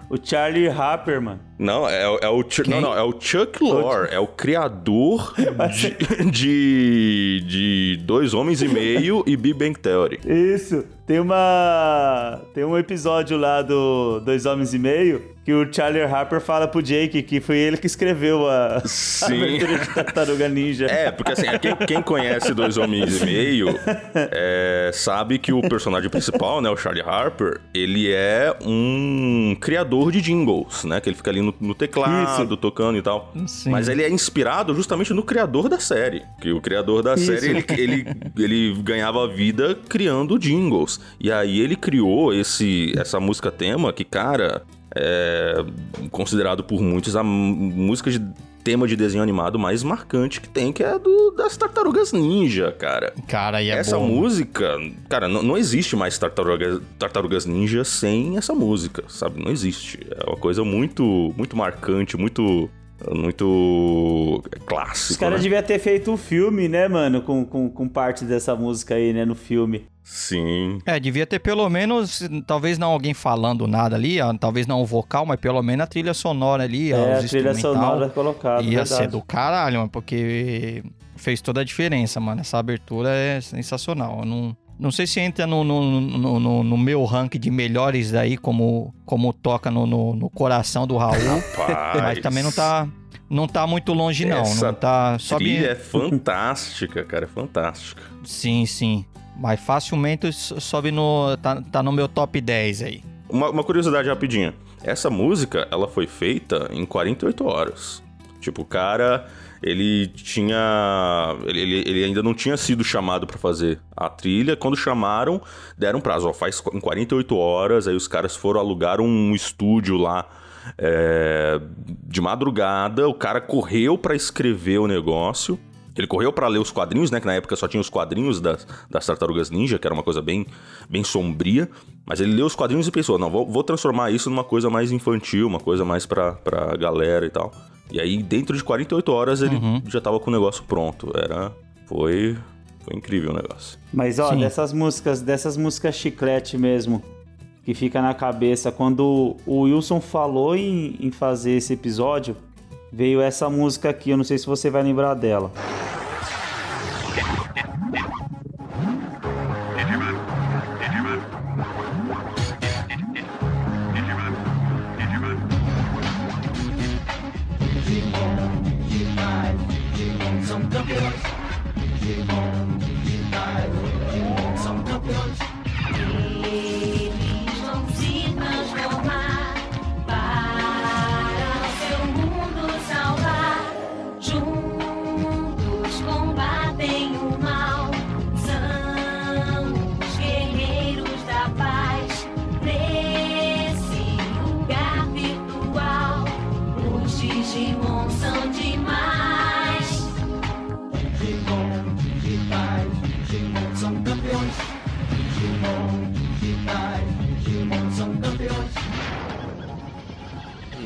O Charlie Harper, mano. Não, é, é o Chu- não, não, é o Chuck Lorre, é o criador de, de, de Dois Homens e Meio e Big Bang Theory. Isso. Tem uma. Tem um episódio lá do Dois Homens e Meio que o Charlie Harper fala pro Jake que foi ele que escreveu a, a Sim. abertura de Tartaruga Ninja. É, porque assim, quem, quem conhece Dois Homens e Meio é, sabe que o personagem principal, né, o Charlie Harper, ele é um criador de jingles, né? Que ele fica ali no, no teclado, Isso. tocando e tal. Sim. Mas ele é inspirado justamente no criador da série. Que o criador da Isso. série, ele, ele, ele ganhava vida criando jingles. E aí ele criou esse, essa música tema que, cara, é considerado por muitos a música de tema de desenho animado mais marcante que tem, que é do das Tartarugas Ninja, cara. Cara, aí é essa bom. música, cara, não, não existe mais tartarugas, tartarugas Ninja sem essa música, sabe? Não existe. É uma coisa muito, muito marcante, muito, muito clássico. Os caras né? deviam ter feito um filme, né, mano? Com, com, com parte dessa música aí, né, no filme. Sim. É, devia ter pelo menos, talvez não alguém falando nada ali, ó, talvez não o vocal, mas pelo menos a trilha sonora ali, É, os a trilha sonora colocada. Ia verdade. ser do caralho, mano, porque fez toda a diferença, mano. Essa abertura é sensacional. Eu não, não sei se entra no, no, no, no- no meu ranking de melhores aí, como, como toca no, no, no coração do Raul. Rapaz. mas também não tá, não tá muito longe, não. Essa não tá. Sobe... trilha é fantástica, cara, é fantástica. Sim, sim. Mas facilmente so- sobe no. Tá, tá no meu top 10 aí. Uma, uma curiosidade rapidinha. Essa música, ela foi feita em 48 horas. Tipo, o cara, ele tinha... Ele, ele- ainda não tinha sido chamado pra fazer a trilha. Quando chamaram, deram prazo. Ó, faz em 48 horas, aí os caras foram alugar um estúdio lá é, de madrugada. O cara correu pra escrever o negócio. Ele correu pra ler os quadrinhos, né? Que na época só tinha os quadrinhos das, das Tartarugas Ninja, que era uma coisa bem, bem sombria. Mas ele leu os quadrinhos e pensou: não, vou, vou transformar isso numa coisa mais infantil, uma coisa mais pra, pra galera e tal. E aí, dentro de 48 horas, ele já tava com o negócio pronto. Era. Foi. Foi incrível o negócio. Mas, ó, Sim. dessas músicas, dessas músicas chiclete mesmo, que fica na cabeça, quando o Wilson falou em, em fazer esse episódio, veio essa música aqui, eu não sei se você vai lembrar dela.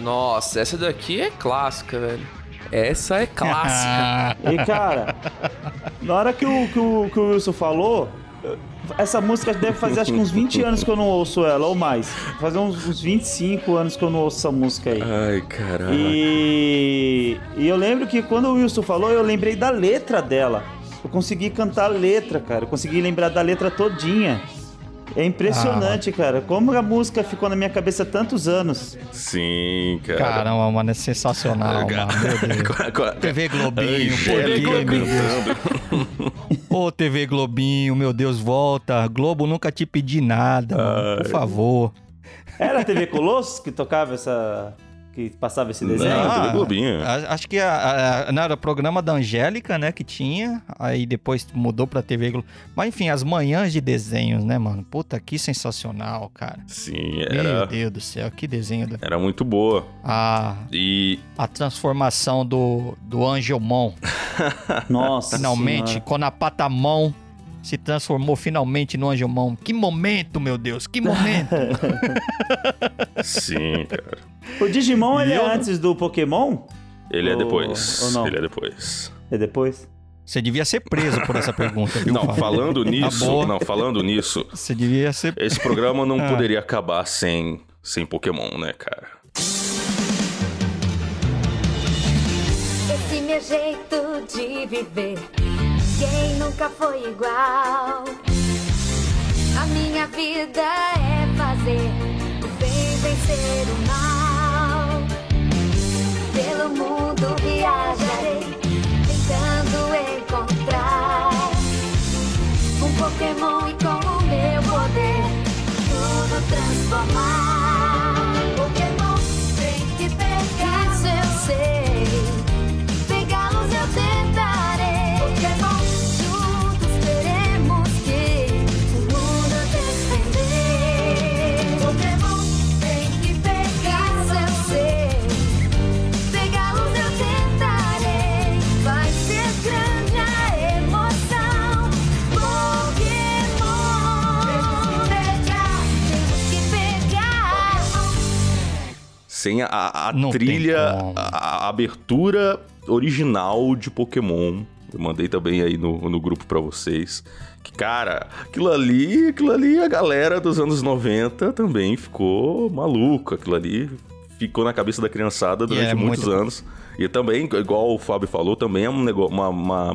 Nossa, essa daqui é clássica, velho. Essa é clássica. E, cara, na hora que o, que o, que o Wilson falou, essa música deve fazer acho que uns 20 anos que eu não ouço ela, ou mais. Fazer uns, uns 25 anos que eu não ouço essa música aí. Ai, caralho. E, e eu lembro que quando o Wilson falou, eu lembrei da letra dela. Eu consegui cantar a letra, cara. Eu consegui lembrar da letra todinha. É impressionante, cara. Como a música ficou na minha cabeça há tantos anos. Sim, cara. Caramba, mano, é sensacional, mano. Meu Deus. TV Globinho, por quê, meu Deus? Ô, TV Globinho, meu Deus, volta. Globo nunca te pedi nada, mano, por favor. Era a TV Colossus que tocava essa. Que passava esse desenho? Não, Ah, TV Globinho. Acho que a, a- não, era o programa da Angélica, né, que tinha. Aí depois mudou pra TV Globo. Mas enfim, as manhãs de desenhos, né, mano? Puta, que sensacional, cara. Sim, Meu era, Deus do céu, que desenho. do- era muito boa. A, E a transformação do, do Angelmon. Nossa Finalmente, senhora. quando a Patamon se transformou finalmente no Angelmon. Que momento, meu Deus, que momento. sim, cara. O Digimon, ele é eu- antes do Pokémon? Ele é Ou- depois. ou não? Ele é depois. É depois? Você devia ser preso por essa pergunta, viu, Não, Fábio? falando Tá nisso, não, falando nisso, Você devia ser... esse programa não Ah. poderia acabar sem, sem Pokémon, né, cara? Esse meu jeito de viver, quem nunca foi igual? A minha vida é fazer Sem a, a trilha, a, a abertura original de Pokémon. Eu mandei também aí no, no grupo pra vocês. Que, cara, aquilo ali, aquilo ali, a galera dos anos 90 também ficou maluco. Aquilo ali ficou na cabeça da criançada durante é muitos muito- anos. E também, igual o Fábio falou, também é um negócio, uma, uma,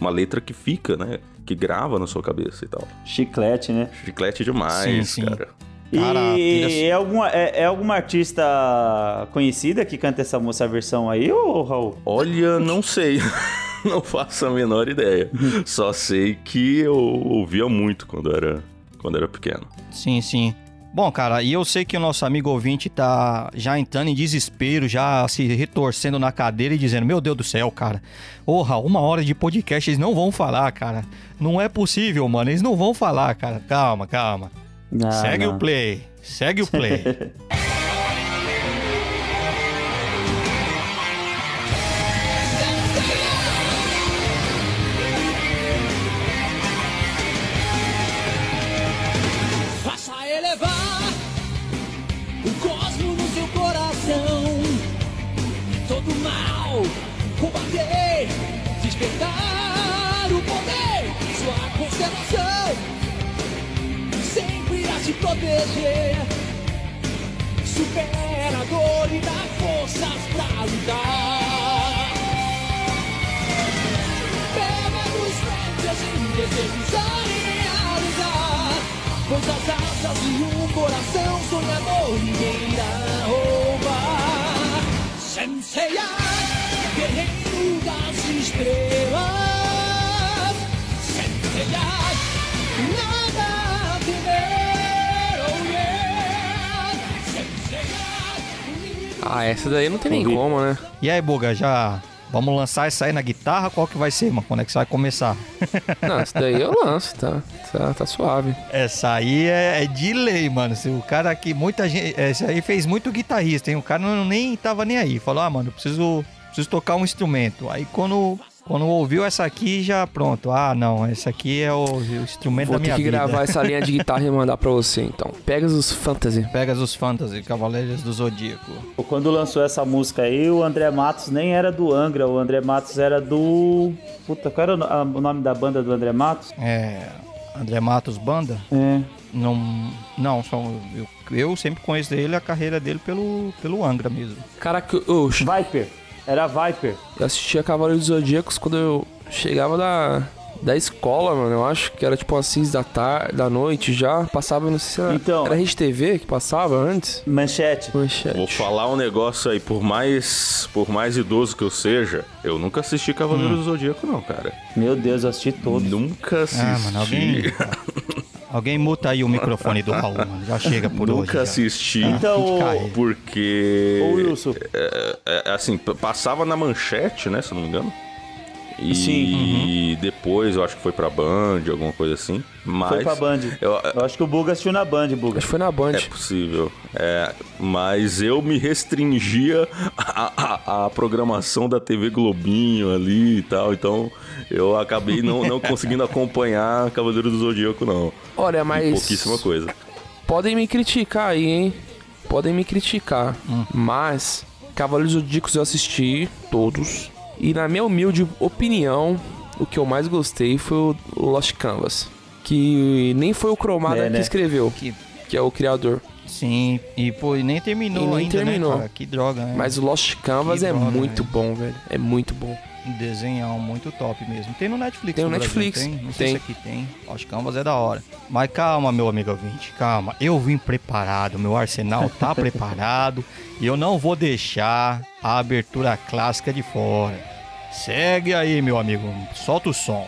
uma letra que fica, né? Que grava na sua cabeça e tal. Chiclete, né? Chiclete demais, Sim, sim. cara. E é, alguma, é, é alguma artista conhecida que canta essa, essa versão aí, ô Raul? Olha, não sei. não faço a menor ideia. Só sei que eu ouvia muito quando era, quando era pequeno. Sim, sim. Bom, cara, e eu sei que o nosso amigo ouvinte tá já entrando em desespero, já se retorcendo na cadeira e dizendo: Meu Deus do céu, cara, porra, uma hora de podcast eles não vão falar, cara. Não é possível, mano, eles não vão falar, cara. Calma, calma. Ah, segue não. o play, segue o play. proteger. Supera a dor e dá forças pra lutar. Pega nos frentes e desejos a realizar. Pois as asas e um coração sonhador ninguém irá roubar. Senseiya, guerreiro das estrelas. Senseiya, Ah, essa daí não tem nem como, né? E aí, Buga, já vamos lançar essa aí na guitarra? Qual que vai ser, mano? Quando é que você vai começar? Não, essa daí eu lanço, tá? Tá, tá suave. Essa aí é, é de lei, mano. O cara aqui, muita gente. Esse aí fez muito guitarrista, hein? O cara não, nem tava nem aí. Falou, ah, mano, eu preciso, preciso tocar um instrumento. Aí quando, quando ouviu essa aqui, já pronto. Ah, não, essa aqui é o, o instrumento Vou da ter minha que vida. gravar essa linha de guitarra e mandar pra você, então. Pegasus Fantasy. Pegasus Fantasy, Cavaleiros do Zodíaco. Quando lançou essa música aí, o André Matos nem era do Angra, o André Matos era do. Puta, qual era o nome da banda do André Matos? É. André Matos Banda? É. Não. Não, só. Eu, eu sempre conheço ele, a carreira dele pelo, pelo Angra mesmo. Caraca, eu, Viper. Era Viper. eu assistia Cavaleiros dos Zodíacos quando eu chegava da, da escola, mano. Eu acho que era tipo umas 6 da tarde, da noite já. Passava, não sei se era, Então- era Rede TV que passava antes. Manchete. Manchete. Vou falar um negócio aí, por mais, por mais idoso que eu seja, eu nunca assisti Cavaleiros do Zodíaco, não, cara. Meu Deus, eu assisti todos. Nunca assisti. Ah, mano, alguém. Alguém muta aí o microfone do Raul, mano. Já chega por hoje. Nunca já. assisti. Então. Porque. Ô, Wilson. É, é, assim, p- passava na manchete, né? Se eu não me engano. E Sim. depois eu acho que foi pra Band, alguma coisa assim. Mas. Foi pra Band. Eu, Eu acho que o Buga assistiu na Band, Buga. Acho que foi na Band. É possível. É, mas eu me restringia à, à- à programação da TV Globinho ali e tal. Então eu acabei não, não conseguindo acompanhar Cavaleiro do Zodíaco, não. Olha, E mas. pouquíssima coisa. Podem me criticar aí, hein? Podem me criticar. Mas, Cavaleiros Zodíacos eu assisti todos. E na minha humilde opinião, o que eu mais gostei foi o Lost Canvas. Que nem foi o Cromada É, que né? escreveu, Que- que é o criador. Sim, e pô, e nem terminou E nem ainda, terminou. né, cara? Que droga, né? Mas o Lost Canvas Que é droga, muito né? bom, velho. É muito bom. Um desenhão muito top mesmo. Tem no Netflix. Tem no Brasil, Netflix, Tem? Não sei tem. se aqui tem. Acho que Canvas é da hora. Mas calma, meu amigo ouvinte, calma. Eu vim preparado, meu arsenal tá preparado. E eu não vou deixar a abertura clássica de fora. Segue aí, meu amigo. Solta o som.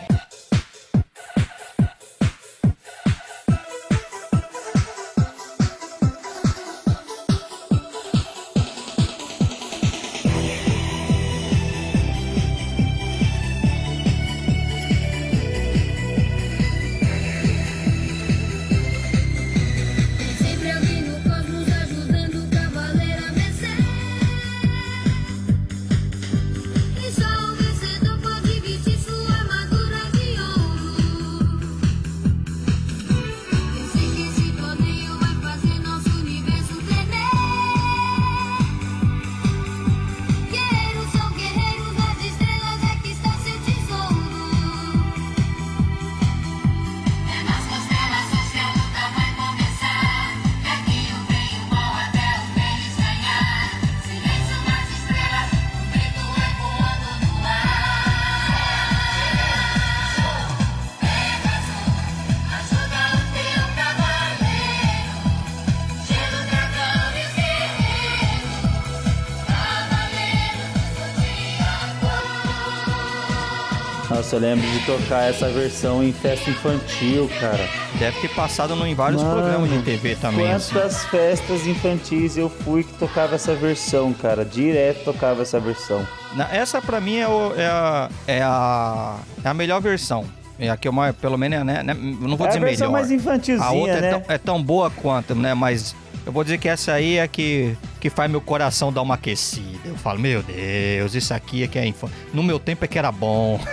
Eu lembro de tocar essa versão em festa infantil, cara. Deve ter passado no- em vários Mano, programas de TV também. assim. Quantas festas infantis eu fui que tocava essa versão, cara. Direto tocava essa versão. Essa pra mim é, o- é a, é, a, é a melhor versão. É a que eu mais, pelo menos, é, né, né, não vou É a dizer versão melhor. mais infantilzinha, a outra é né? tão, é tão boa quanto, né? Mas eu vou dizer que essa aí é que, que faz meu coração dar uma aquecida. Falo, meu Deus, isso aqui é que é infância. No meu tempo é que era bom.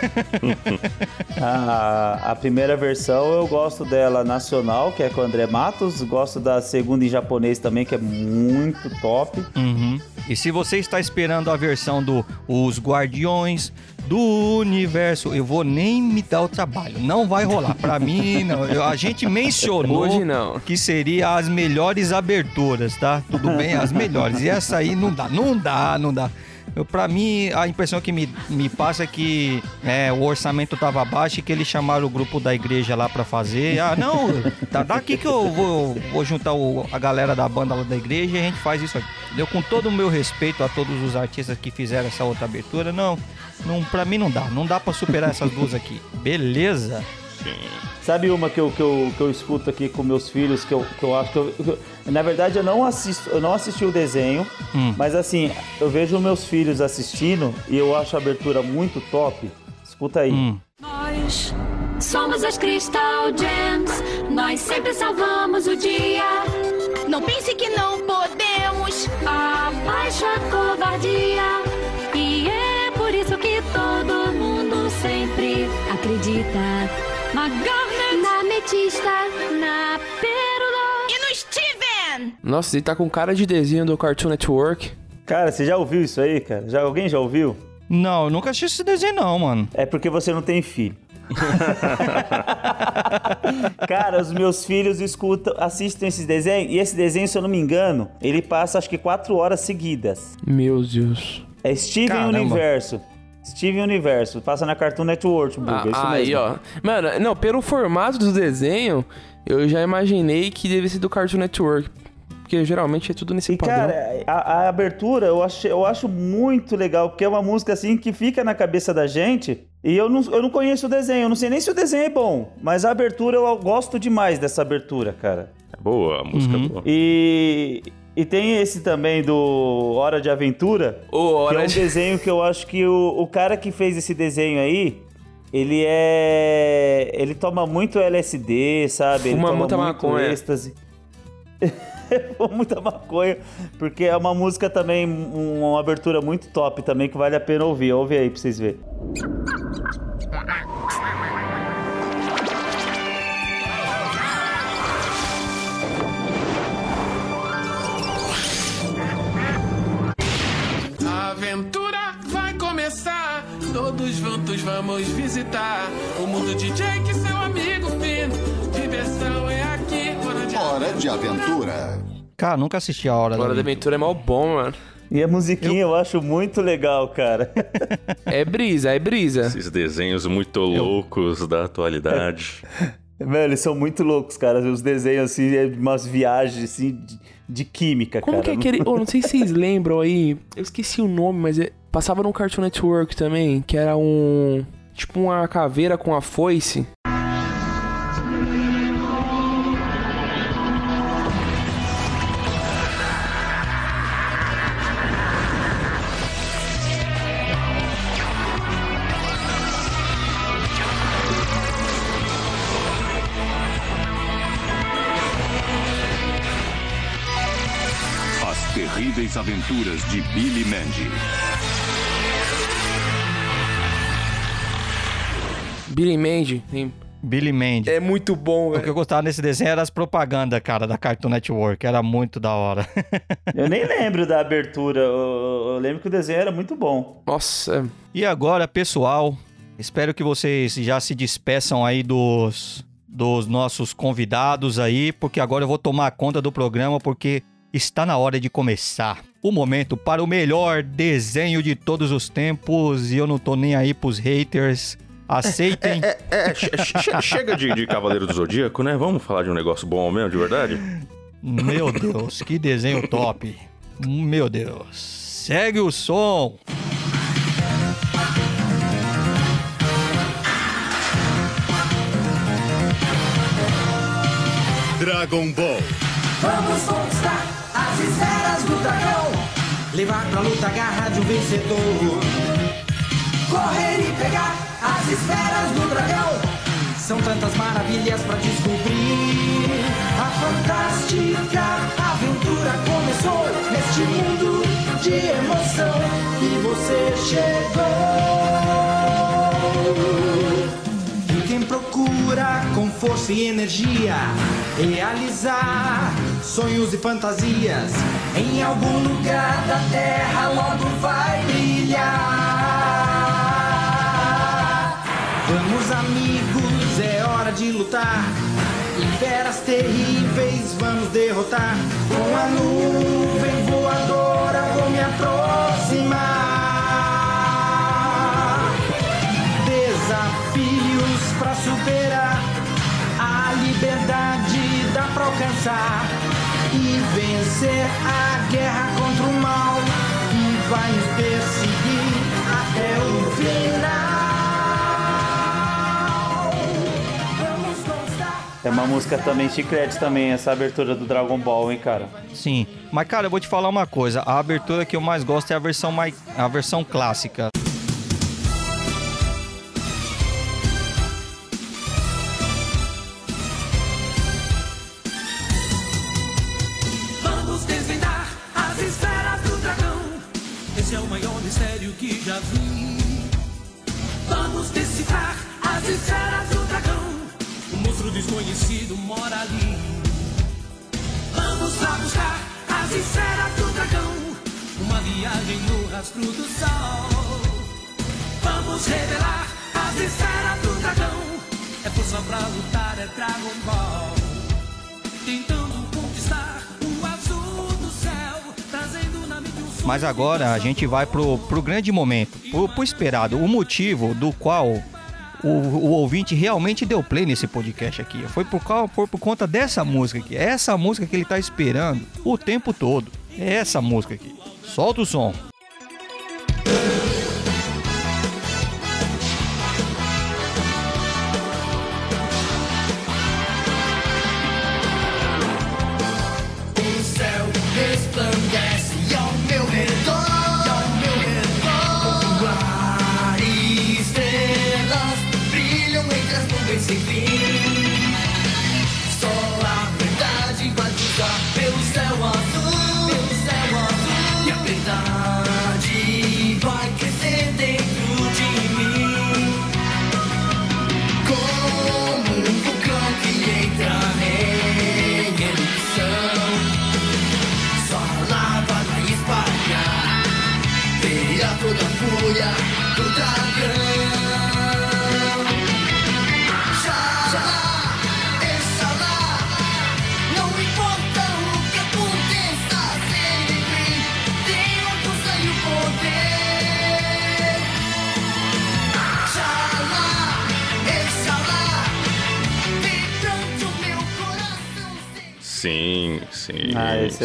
A, a primeira versão eu gosto dela nacional, que é com o André Matos. Gosto da segunda em japonês também, que é muito top. Uhum. E se você está esperando a versão do Os Guardiões do Universo, eu vou nem me dar o trabalho. Não vai rolar. Pra mim, não. A gente mencionou Hoje não. que seria as melhores aberturas, tá? Tudo bem? As melhores. E essa aí não dá, não dá, não dá. Pra mim, a impressão que me, me passa é que é, o orçamento tava baixo e que eles chamaram o grupo da igreja lá pra fazer. Ah, não, tá daqui que eu vou, vou juntar o- a galera da banda lá da igreja e a gente faz isso aqui. Com todo o meu respeito a todos os artistas que fizeram essa outra abertura. Não, não pra mim não dá. Não dá pra superar essas duas aqui. Beleza? Sabe uma que eu, que eu, que eu escuto aqui com meus filhos, que eu, que eu acho que eu- Na verdade, eu não assisto, eu não assisti o desenho, Hum. mas assim, eu vejo meus filhos assistindo e eu acho a abertura muito top. Escuta aí. Hum. Nós somos as Crystal Gems, nós sempre salvamos o dia. Não pense que não podemos, abaixa a covardia. E é por isso que todo mundo sempre acredita na Garnet, na Ametista, na Nossa, ele tá com cara de desenho do Cartoon Network. Cara, você já ouviu isso aí, cara? Já, alguém já ouviu? Não, eu nunca assisti esse desenho não, mano. É porque você não tem filho. Cara, os meus filhos escutam, assistem esses desenhos e esse desenho, se eu não me engano, ele passa acho que quatro horas seguidas. Meu Deus. É Steven Caramba. Universo. Steven Universo. Passa na Cartoon Network, Buga. Ah, isso aí, mesmo. ó. Mano, não, pelo formato do desenho, eu já imaginei que deve ser do Cartoon Network. Porque geralmente é tudo nesse E, padrão. cara, a, a abertura eu acho, eu acho muito legal, porque é uma música assim que fica na cabeça da gente E eu não, eu não conheço o desenho, eu não sei nem se o desenho é bom, mas a abertura eu gosto demais dessa abertura, cara. É boa, a música é boa. E, e tem esse também do Hora de Aventura, que hora é um de- desenho que eu acho que o, o cara que fez esse desenho aí, ele é. Ele toma muito LSD, sabe? ele Fuma toma muita muito maconha. êxtase. Muita maconha, porque é uma música também, um- uma abertura muito top também, que vale a pena ouvir. Ouve aí pra vocês verem. Aventura vai começar. Todos juntos vamos visitar o mundo de Jake, seu amigo Finn. Diversão é aqui, hora de Hora de aventura. Cara, nunca assisti a Hora, Hora da da Aventura é mal bom, mano. E a musiquinha eu, acho muito legal, cara. É brisa, é brisa. Esses desenhos muito loucos da atualidade. Velho, eles são muito loucos, cara. Os desenhos, assim, é umas viagens, assim, de, de química, Como cara. que é aquele. Eu não sei se vocês lembram aí. Eu esqueci o nome, mas é- passava no Cartoon Network também, que era um. Tipo uma caveira com a foice. Aventuras de Billy Mandy. Billy Mandy. tem- Billy Mandy. É muito bom, O que eu gostava nesse desenho era as propagandas, cara, da Cartoon Network. Era muito da hora. Eu nem lembro da abertura. Eu, eu lembro que o desenho era muito bom. Nossa. E agora, pessoal, espero que vocês já se despeçam aí dos, dos nossos convidados aí, porque agora eu vou tomar conta do programa, porque está na hora de começar. O momento para o melhor desenho de todos os tempos, e eu não tô nem aí pros haters. Aceitem. É, é, che- che- chega de, de Cavaleiro do Zodíaco, né? Vamos falar de um negócio bom mesmo, de verdade? Meu Deus, que desenho top. Meu Deus. Segue o som. Dragon Ball. Vamos conquistar do dragão. Levar pra luta a garra de um vencedor. Correr e pegar as esferas do dragão. São tantas maravilhas pra descobrir. A fantástica aventura começou neste mundo de emoção. E você chegou. Força e energia realizar sonhos e fantasias em algum lugar da terra logo vai brilhar. Vamos, amigos, é hora de lutar. E feras terríveis vamos derrotar. Com a nuvem voadora vou me aproximar. Liberdade dá pra alcançar. E vencer a guerra contra o mal. Que vai nos perseguir até o final. Vamos. É uma música também chiclete também, essa abertura do Dragon Ball, hein, cara. Sim, mas cara, eu vou te falar uma coisa. A abertura que eu mais gosto é a versão, mai... a versão clássica. Decifrar as esferas do dragão. O monstro desconhecido mora ali. Vamos lá buscar as esferas do dragão. Uma viagem no rastro do sol. Vamos revelar as esferas do dragão. É força pra lutar, é Dragon Ball. Tentando conquistar o azul do céu, trazendo na mente um. Mas agora a gente vai pro, pro grande momento, pro, pro esperado, o motivo do qual o, o ouvinte realmente deu play nesse podcast aqui. Foi por, foi por conta dessa música aqui. É essa música que ele tá esperando o tempo todo. É essa música aqui. Solta o som.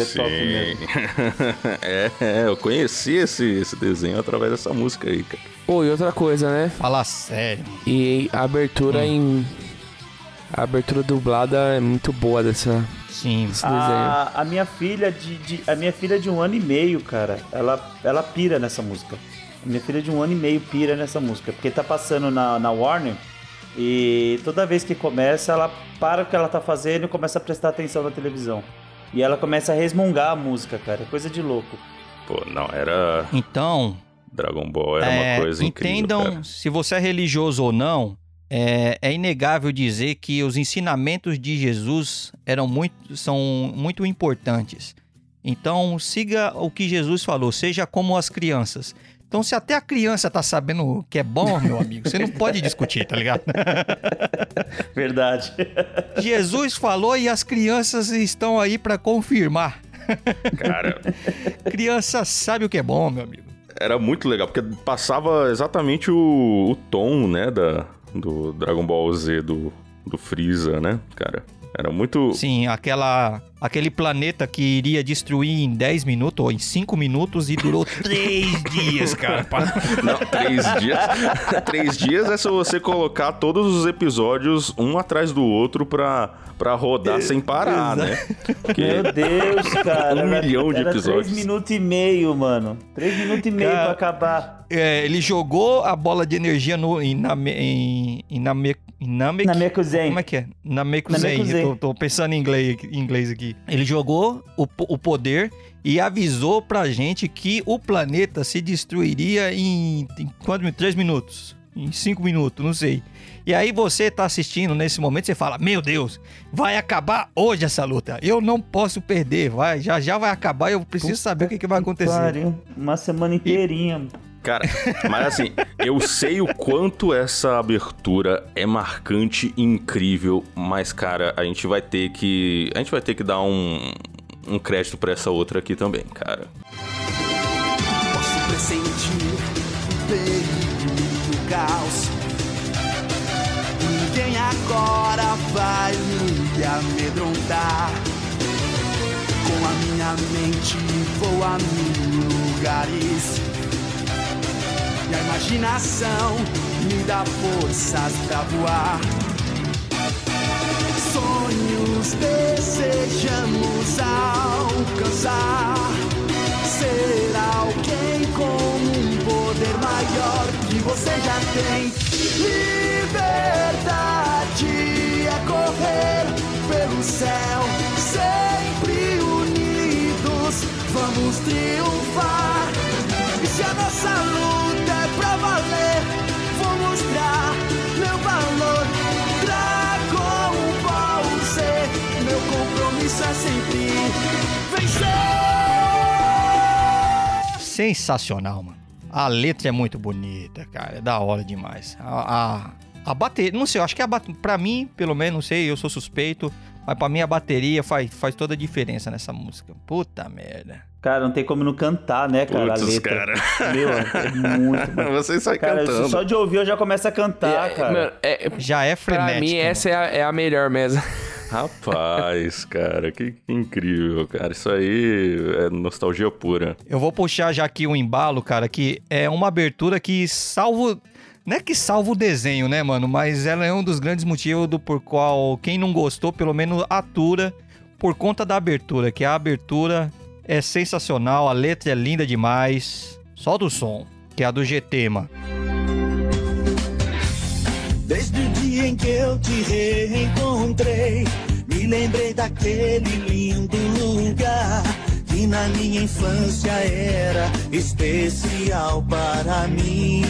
Esse é sim. top mesmo. é, é, eu conheci esse, esse desenho através dessa música aí, cara. Pô, e outra coisa, né? Fala sério. E a abertura em. A abertura dublada é muito boa dessa. Sim. Desse desenho. A, a minha filha de, de- a minha filha de um ano e meio, cara, ela, ela pira nessa música. A minha filha de um ano e meio pira nessa música, porque tá passando na, na Warner e toda vez que começa, ela para o que ela tá fazendo e começa a prestar atenção na televisão. E ela começa a resmungar a música, cara, é coisa de louco. Pô, não, era. Então, Dragon Ball era é, uma coisa incrível. entendam cara. se você é religioso ou não. É, é inegável dizer que os ensinamentos de Jesus eram muito, são muito importantes. Então, siga o que Jesus falou, seja como as crianças. Então, se até a criança tá sabendo que é bom, meu amigo, você não pode discutir, tá ligado? Verdade. Jesus falou e as crianças estão aí pra confirmar. Cara, Criança sabe o que é bom, meu amigo. era muito legal, porque passava exatamente o, o tom, né, da, do Dragon Ball Z do, do Freeza, né, cara? Era muito. Sim, aquela, aquele planeta que iria destruir em 10 minutos ou em 5 minutos e durou 3 dias, cara. Não, três dias. três dias é se você colocar todos os episódios um atrás do outro pra, pra rodar sem parar, né? Porque Meu Deus, cara. Um era- milhão de era episódios. Três minutos e meio, mano. Três minutos e meio Cara, pra acabar. É, ele jogou a bola de energia no, em, Name, em, em, em Namek. Namekuzen. Como é que é? Namekuzen. Namekuzen. Tô, tô pensando em inglês, em inglês aqui. Ele jogou o, o poder e avisou pra gente que o planeta se destruiria em, em minutos? Três minutos. Em cinco minutos, não sei. E aí você tá assistindo nesse momento, você fala: Meu Deus, vai acabar hoje essa luta. Eu não posso perder. Vai, já já vai acabar e eu preciso saber o que, que vai acontecer. Pariu. Uma semana inteirinha. Cara, mas assim, eu sei o quanto essa abertura é marcante e incrível, mas cara, a gente vai ter que, a gente vai ter que dar um um crédito pra essa outra aqui também, cara. Posso pressentir o perigo do caos. Ninguém agora vai me amedrontar. Com a minha mente vou a mil lugares. E a imaginação me dá forças pra voar. Sonhos desejamos alcançar. Ser alguém com um poder maior que você já tem. Liberdade é correr pelo céu, sempre unidos. Vamos triunfar. E se a nossa vencer. Sensacional, mano. A letra é muito bonita, cara. É da hora demais. A, a, a bateria, não sei, eu acho que a bateria, pra mim, pelo menos, não sei, eu sou suspeito, mas pra mim a bateria faz, faz toda a diferença nessa música. Puta merda. Cara, não tem como não cantar, né, cara? Putz, a letra. cara. Meu, é muito bom. Você sai Cara, cantando. só de ouvir eu já começo a cantar, É, cara. mano, é- Já é pra frenético. mim, essa é a, é a melhor mesmo. Rapaz, cara, que incrível, cara. Isso aí é nostalgia pura. Eu vou puxar já aqui o embalo, cara, que é uma abertura que salvo. Não é que salva o desenho, né, mano? Mas ela é um dos grandes motivos do por qual quem não gostou, pelo menos atura por conta da abertura, que a abertura é sensacional, a letra é linda demais. Solta o som, que é a do GT, mano. Desde o dia em que eu te reencontrei, me lembrei daquele lindo lugar que na minha infância era especial para mim.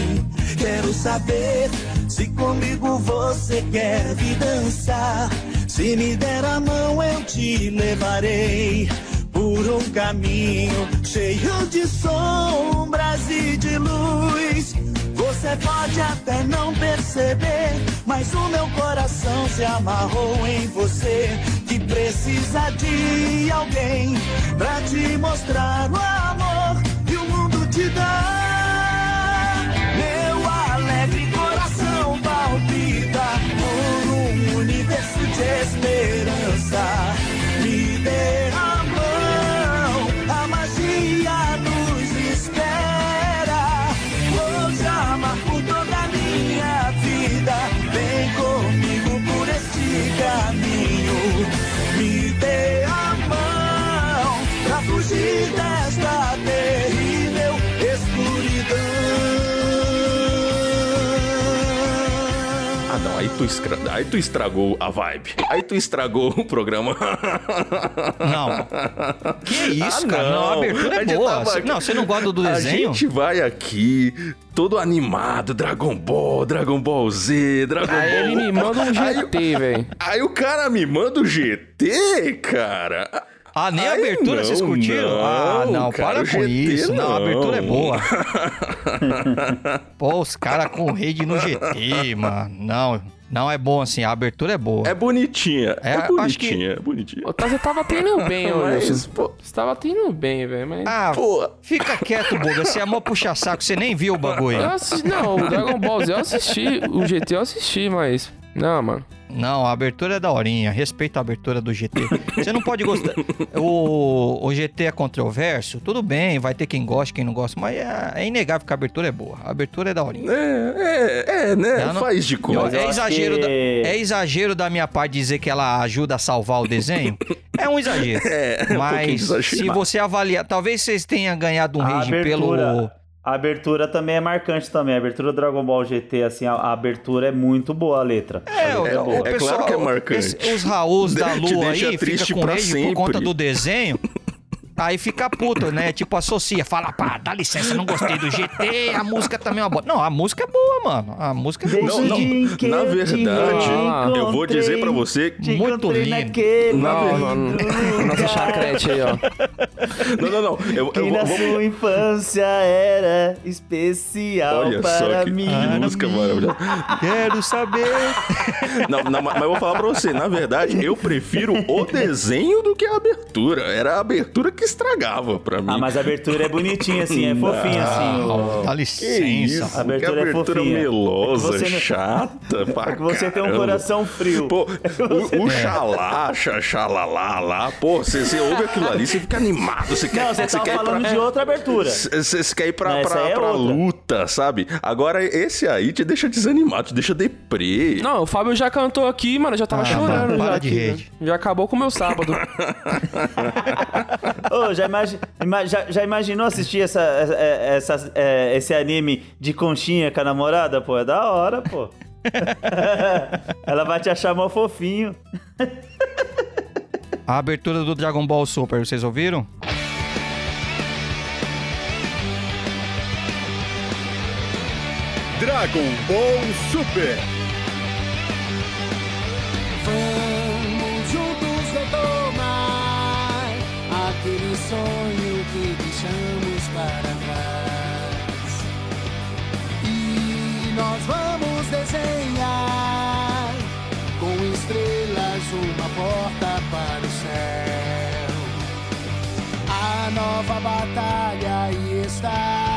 Quero saber se comigo você quer vir dançar. Se me der a mão, eu te levarei por um caminho cheio de sombras e de luz. Você pode até não perceber, mas o meu coração se amarrou em você. Que precisa de alguém pra te mostrar o amor que o mundo te dá. Meu alegre coração palpita por um universo de esperança. Me dê tu, estra- aí tu estragou a vibe. Aí tu estragou o programa. Não. Que isso, Ah, cara? Não, a abertura é gente boa. tava não, você não gosta do A desenho? gente vai aqui, todo animado, Dragon Ball, Dragon Ball Z, Dragon Aí Ball... ele me manda um GT, velho. Aí o cara me manda o GT, cara. Ah, nem a abertura não, vocês curtiram? ah, não, cara, para o com GT isso. Não. a abertura é não. boa. Pô, os caras com rede no GT, mano. Não, não é bom assim. A abertura é boa. É bonitinha, é, É, bonitinha, é bonitinha. Ô, tá- Você tava tendo bem, ô Mas, Wilson. Você tava tendo bem, velho, mas... Ah, Pô, fica quieto, Boga. Você é mó puxa-saco. Você nem viu o bagulho. Eu assisti, não, o Dragon Ball Z eu assisti, o GT eu assisti, mas... Não, mano. Não, a abertura é daorinha. Respeita a abertura do GT. Você não pode gostar. O, o GT é controverso? Tudo bem, vai ter quem gosta, quem não gosta, mas é, é inegável que a abertura é boa. A abertura é daorinha. É, é, é, né? Não- Faz de conta. É exagero, que- da, é exagero da minha parte dizer que ela ajuda a salvar o desenho? É um exagero. É, um pouquinho Mas se exagerado. você avaliar, talvez vocês tenham ganhado um A rage pelo. Abertura, a abertura também é marcante também. A abertura do Dragon Ball GT, assim, a, a abertura é muito boa a letra. É, o, É o. É pessoal, claro que é marcante. esse- os Raús da Lua aí fica com pra por conta do desenho. Aí fica puto, né? Tipo, associa, fala, pá, dá licença, não gostei do GT, a música também é uma boa. Não, a música é boa, mano. A música é boa. Não, não. Na verdade, eu vou dizer pra você muito lindo. naquele Não, não, nossa chacrete aí, ó. Não, não, não. Eu, Que eu na vou- sua infância era especial Olha para só que, mim. que música maravilhosa. Quero saber. Não, não, mas eu vou falar pra você, na verdade, eu prefiro o desenho do que a abertura. Era a abertura que estragava pra mim. Ah, mas a abertura é bonitinha, assim, é fofinha, assim. o- Dá licença. isso, A abertura que é abertura fofinha. melosa, É que você chata pra É que você tem um caramba. coração frio. Pô, Você- o, o xalá, xaxalalá lá, pô, você, você ouve aquilo ali, você fica animado, você quer, Não, você tava quer ir falando pra- de outra abertura. Você você quer ir pra, Não, pra, é pra luta, sabe? Agora, esse aí te deixa desanimado, te deixa deprê. Não, o Fábio já cantou aqui, mano, eu já tava Ah, chorando para já de aqui, rede. né? Já acabou com o meu sábado. Ô, já, imagi- ima- já, já imaginou assistir essa, essa- essa- é, esse anime de conchinha com a namorada? Pô, é da hora, pô. Ela vai te achar mó fofinho. A abertura do Dragon Ball Super, vocês ouviram? Dragon Ball Super. Nova batalha aí está.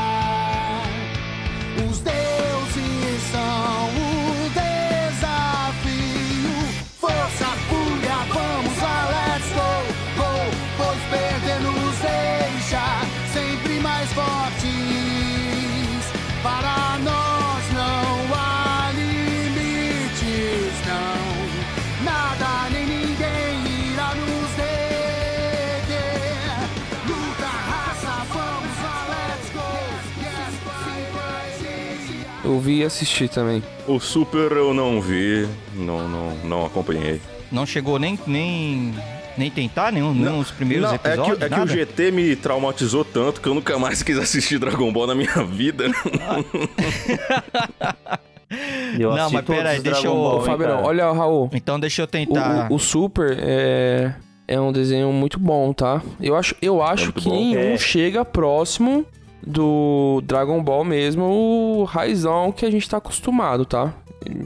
Eu vi e assisti também. O Super eu não vi, não, não, não acompanhei. Não chegou nem, nem, nem tentar nenhum, nenhum dos primeiros Não, é episódios? que, é que o GT me traumatizou tanto que eu nunca mais quis assistir Dragon Ball na minha vida. Eu Não, mas todos pera aí, os deixa eu- Fábio, olha, Raul. Então deixa eu O, tentar. o- o Super é, é um desenho muito bom, tá? Eu acho, eu acho muito que bom. nenhum É. chega próximo do Dragon Ball mesmo, o raizão que a gente tá acostumado, tá?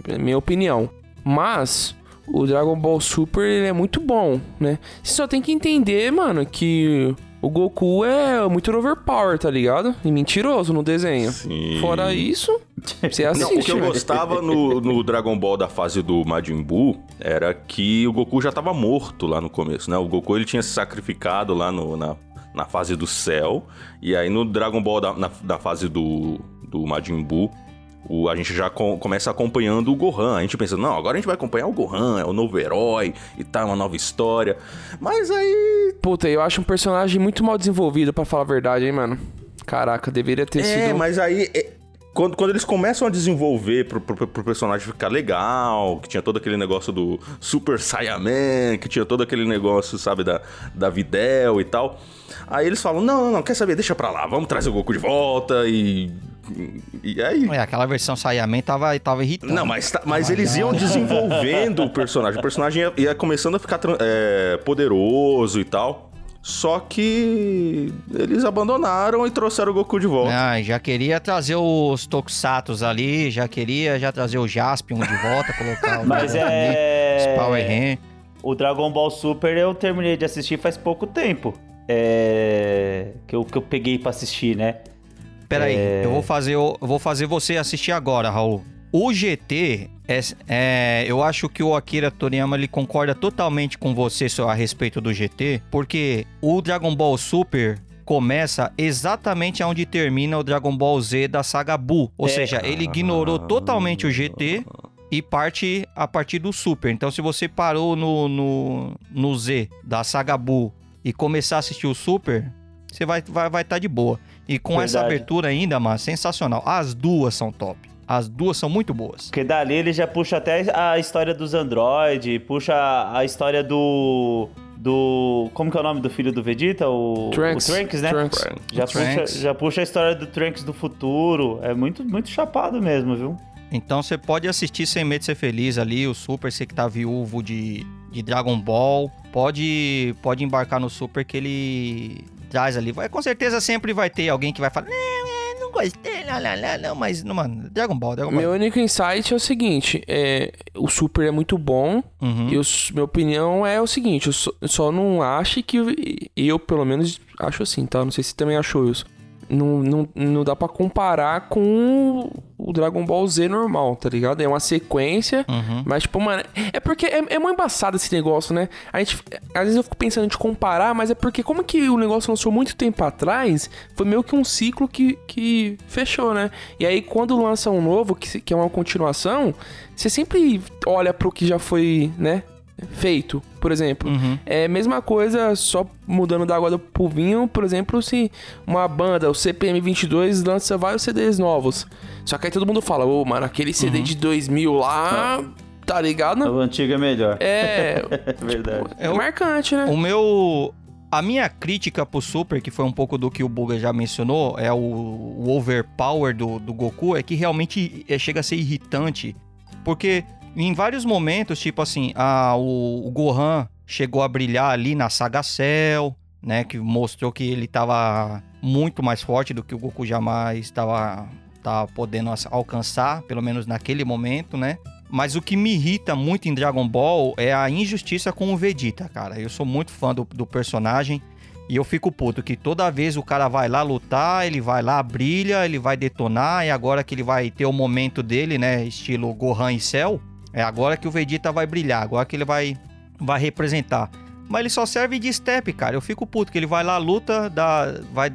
É minha opinião. Mas o Dragon Ball Super ele é muito bom, né? Você só tem que entender, mano, que o Goku é muito overpower, tá ligado? E mentiroso no desenho. Sim. Fora isso, você Não, assiste. o que eu gostava no, no Dragon Ball da fase do Majin Buu era que o Goku já tava morto lá no começo, né? O Goku ele tinha se sacrificado lá no- na, na fase do céu. E aí no Dragon Ball da, na, da fase do, do Majin Buu, o, a gente já co- começa acompanhando o Gohan. A gente pensa, não, agora a gente vai acompanhar o Gohan, é o novo herói e tal, uma nova história. Mas aí. Puta, eu acho um personagem muito mal desenvolvido, pra falar a verdade, hein, mano. Caraca, deveria ter É, sido. mas aí. é- quando, quando eles começam a desenvolver pro, pro, pro personagem ficar legal, que tinha todo aquele negócio do Super Saiyaman, que tinha todo aquele negócio, sabe, da, da Videl e tal. Aí eles falam: não, não, não, quer saber? Deixa pra lá, vamos trazer o Goku de volta e. E aí. É, aquela versão Saiyaman tava, tava irritando. Não, mas, tá- mas eles iam desenvolvendo o personagem. O personagem ia, ia começando a ficar é, poderoso e tal. Só que eles abandonaram e trouxeram o Goku de volta. Ah, já queria trazer os Tokusatos ali, já queria já trazer o Jaspion de volta, colocar o Mas é. os Power Rangers. O Dragon Ball Super eu terminei de assistir faz pouco tempo. É. Que eu, que eu peguei pra assistir, né? Pera aí, É. eu vou fazer, eu vou fazer você assistir agora, Raul. O GT, é, é, eu acho que o Akira Toriyama ele concorda totalmente com você a respeito do GT, porque o Dragon Ball Super começa exatamente onde termina o Dragon Ball Z da saga Buu. Ou É. seja, ele ignorou totalmente o GT e parte a partir do Super. Então, se você parou no, no, no Z da saga Buu e começar a assistir o Super, você vai estar vai, vai tá de boa. E com essa Verdade. abertura ainda, mas sensacional. As duas são top. As duas são muito boas. Porque dali ele já puxa até a história dos androides, puxa a história do. Do. Como que é o nome do filho do Vegeta? O Trunks. O Trunks, né? Trunks. Já, Trunks. Puxa, já puxa a história do Trunks do futuro. É muito, muito chapado mesmo, viu? Então você pode assistir sem medo de ser feliz ali, o Super, você que tá viúvo de, de Dragon Ball, pode, pode embarcar no Super que ele traz ali. Vai, com certeza sempre vai ter alguém que vai falar, não, não gostei, não, não, não, não, mas, mano, Dragon Ball, Dragon Ball. Meu único insight é o seguinte: é, o Super é muito bom. Uhum. E os- minha opinião é o seguinte: eu só, eu só não acho que. Eu, pelo menos, acho assim, tá? Não sei se também achou isso. Não, não, não dá pra comparar com o Dragon Ball Z normal, tá ligado? É uma sequência, Uhum. mas, tipo, mano. É porque é, é muito embaçado esse negócio, né? A gente, às vezes eu fico pensando em comparar, mas é porque, como que o negócio lançou muito tempo atrás, foi meio que um ciclo que, que fechou, né? E aí, quando lança um novo, que, que é uma continuação, você sempre olha pro que já foi, né? Feito, por exemplo. Uhum. É a mesma coisa, só mudando da água pro vinho, por exemplo, se uma banda, o CPM 22, lança vários CDs novos. Só que aí todo mundo fala, ô, mano, aquele CD Uhum. de 2000 lá, tá ligado? O antigo é melhor. É, Verdade. é marcante, né? O meu. A minha crítica pro Super, que foi um pouco do que o Buga já mencionou, é o, o overpower do, do Goku, é que realmente é, chega a ser irritante. Porque em vários momentos, tipo assim, a, o, o Gohan chegou a brilhar ali na saga Cell, né? Que mostrou que ele tava muito mais forte do que o Goku jamais estava tava podendo alcançar, pelo menos naquele momento, né? Mas o que me irrita muito em Dragon Ball é a injustiça com o Vegeta, cara. Eu sou muito fã do, do personagem e eu fico puto que toda vez o cara vai lá lutar, ele vai lá, brilha, ele vai detonar e agora que ele vai ter o momento dele, né, estilo Gohan e Cell, é agora que o Vegeta vai brilhar, agora que ele vai, vai representar. Mas ele só serve de step, cara. Eu fico puto que ele vai lá, luta, dá, vai,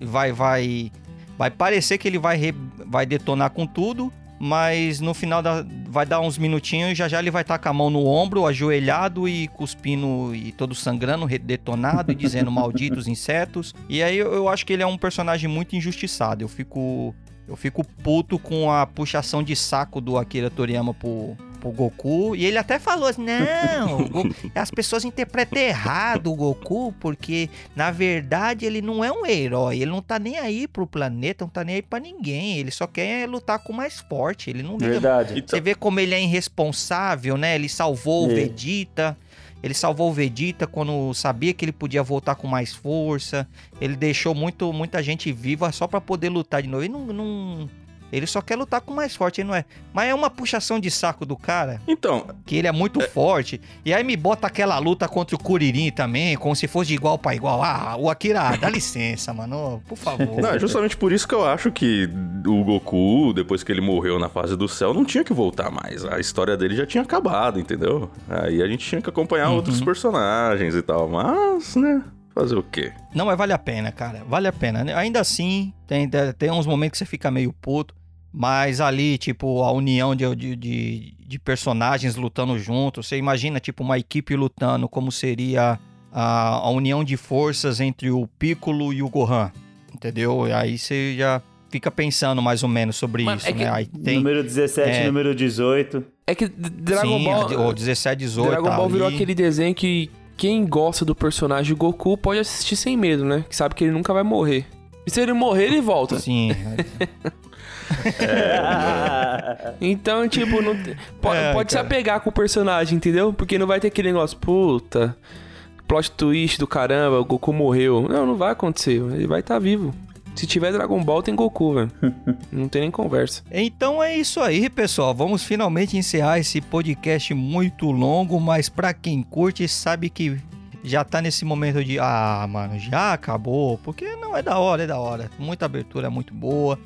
vai, vai, vai parecer que ele vai, re- vai detonar com tudo, mas no final da, vai dar uns minutinhos e já já ele vai estar com a mão no ombro, ajoelhado e cuspindo e todo sangrando, detonado e dizendo malditos insetos. E aí eu, eu acho que ele é um personagem muito injustiçado. Eu fico eu fico puto com a puxação de saco do Akira Toriyama pro, pro Goku. E ele até falou assim: não, as pessoas interpretam errado o Goku, porque na verdade ele não é um herói. Ele não tá nem aí pro planeta, não tá nem aí pra ninguém. Ele só quer lutar com o mais forte. Ele não liga. Verdade. Você vê como ele é irresponsável, né? Ele salvou o É. Vegeta. Ele salvou o Vegeta quando sabia que ele podia voltar com mais força. Ele deixou muito, muita gente viva só pra poder lutar de novo. Ele não, não- Ele só quer lutar com o mais forte, ele não é. Mas é uma puxação de saco do cara. Então. Que ele é muito forte. E aí me bota aquela luta contra o Kuririn também, como se fosse de igual pra igual. Ah, o Akira, dá licença, mano. Por favor. Não, é justamente por isso que eu acho que o Goku, depois que ele morreu na fase do céu, não tinha que voltar mais. A história dele já tinha acabado, entendeu? Aí a gente tinha que acompanhar Uhum. outros personagens e tal. Mas, né? Fazer o quê? Não, mas vale a pena, cara. Vale a pena. Ainda assim, tem, tem uns momentos que você fica meio puto. Mas ali, tipo, a união de, de, de, de personagens lutando juntos. Você imagina, tipo, uma equipe lutando, como seria a, a união de forças entre o Piccolo e o Gohan. Entendeu? E aí você já, fica pensando mais ou menos sobre Mano, isso, é né? Aí tem Número 17, É. número 18. É que Dragon Sim, Ball. o 17, 18 Dragon Ball virou ali. aquele desenho que quem gosta do personagem Goku pode assistir sem medo, né? Que sabe que ele nunca vai morrer. E se ele morrer, ele volta. Sim. Então, tipo, não te- po- É, pode se apegar com o personagem, entendeu? Porque não vai ter aquele negócio, puta, plot twist do caramba, o Goku morreu. Não, não vai acontecer. Ele vai estar vivo. Se tiver Dragon Ball, tem Goku, velho. não tem nem conversa. Então é isso aí, pessoal. Vamos finalmente encerrar esse podcast muito longo, mas pra quem curte sabe que já tá nesse momento de ah, mano, já acabou, porque não é da hora, é da hora. Muita abertura muito boa.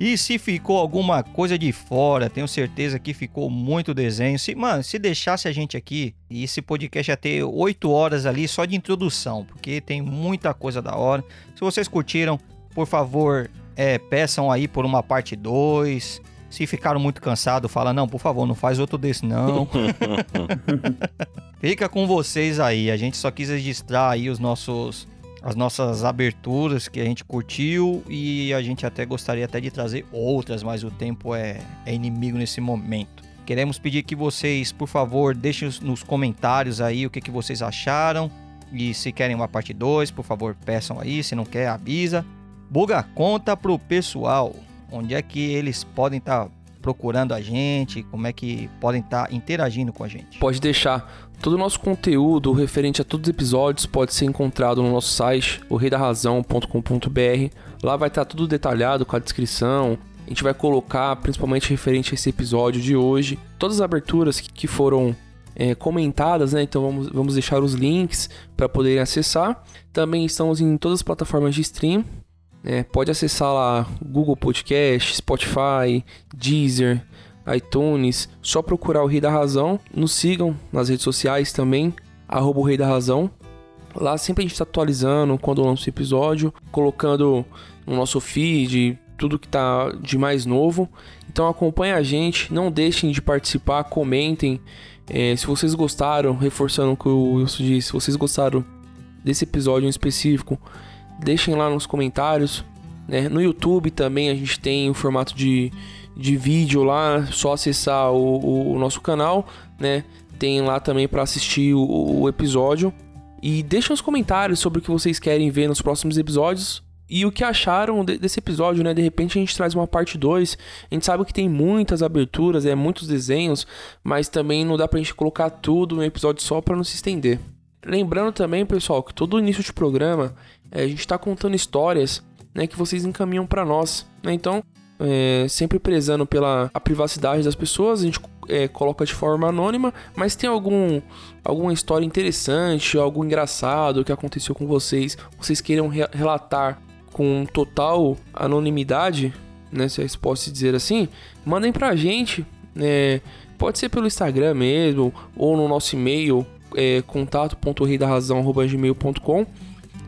E se ficou alguma coisa de fora, tenho certeza que ficou muito desenho. Se, mano, se deixasse a gente aqui, e esse podcast ia ter 8 horas ali só de introdução, porque tem muita coisa da hora. Se vocês curtiram, por favor, é, peçam aí por uma parte 2. Se ficaram muito cansados, fala, não, por favor, não faz outro desse não. Fica com vocês aí. A gente só quis registrar aí os nossos as nossas aberturas que a gente curtiu e a gente até gostaria até de trazer outras, mas o tempo é, é inimigo nesse momento. Queremos pedir que vocês, por favor, deixem os- nos comentários aí o que, que vocês acharam. E se querem uma parte 2, por favor, peçam aí. Se não quer, avisa. Buga, conta pro pessoal onde é que eles podem estar procurando a gente, como é que podem estar interagindo com a gente. Pode deixar. Todo o nosso conteúdo referente a todos os episódios pode ser encontrado no nosso site, oreidarrazão.com.br. Lá vai estar tudo detalhado com a descrição. A gente vai colocar, principalmente referente a esse episódio de hoje, todas as aberturas que- que foram é, comentadas, né? Então vamos, vamos deixar os links para poderem acessar. Também estamos em todas as plataformas de stream. Né? pode acessar lá Google Podcast, Spotify, Deezer, iTunes, só procurar o Rei da Razão. Nos sigam nas redes sociais também, arroba o Rei da Razão. Lá sempre a gente está atualizando quando lança o episódio, colocando no nosso feed tudo que tá de mais novo. Então acompanhe a gente, não deixem de participar, comentem. É, se vocês gostaram, reforçando o que o Wilson disse, se vocês gostaram desse episódio em específico, deixem lá nos comentários. né? No YouTube também a gente tem o formato de, de vídeo lá, só acessar o, o- o nosso canal, né? Tem lá também para assistir o, o episódio. E deixem nos comentários sobre o que vocês querem ver nos próximos episódios. E o que acharam de- desse episódio, né? De repente a gente traz uma parte 2. A gente sabe que tem muitas aberturas, é muitos desenhos, mas também não dá pra gente colocar tudo no episódio só para não se estender. Lembrando também, pessoal, que todo início de programa eh, a gente está contando histórias né, que vocês encaminham para nós. né? Então, é, sempre prezando pela a privacidade das pessoas, a gente é, coloca de forma anônima, mas tem algum alguma história interessante, algo engraçado que aconteceu com vocês, vocês queiram re- relatar com total anonimidade, né, se eu posso dizer assim, mandem pra gente, né, pode ser pelo Instagram mesmo, ou no nosso e-mail, é, contato.reidarrazão.gmail.com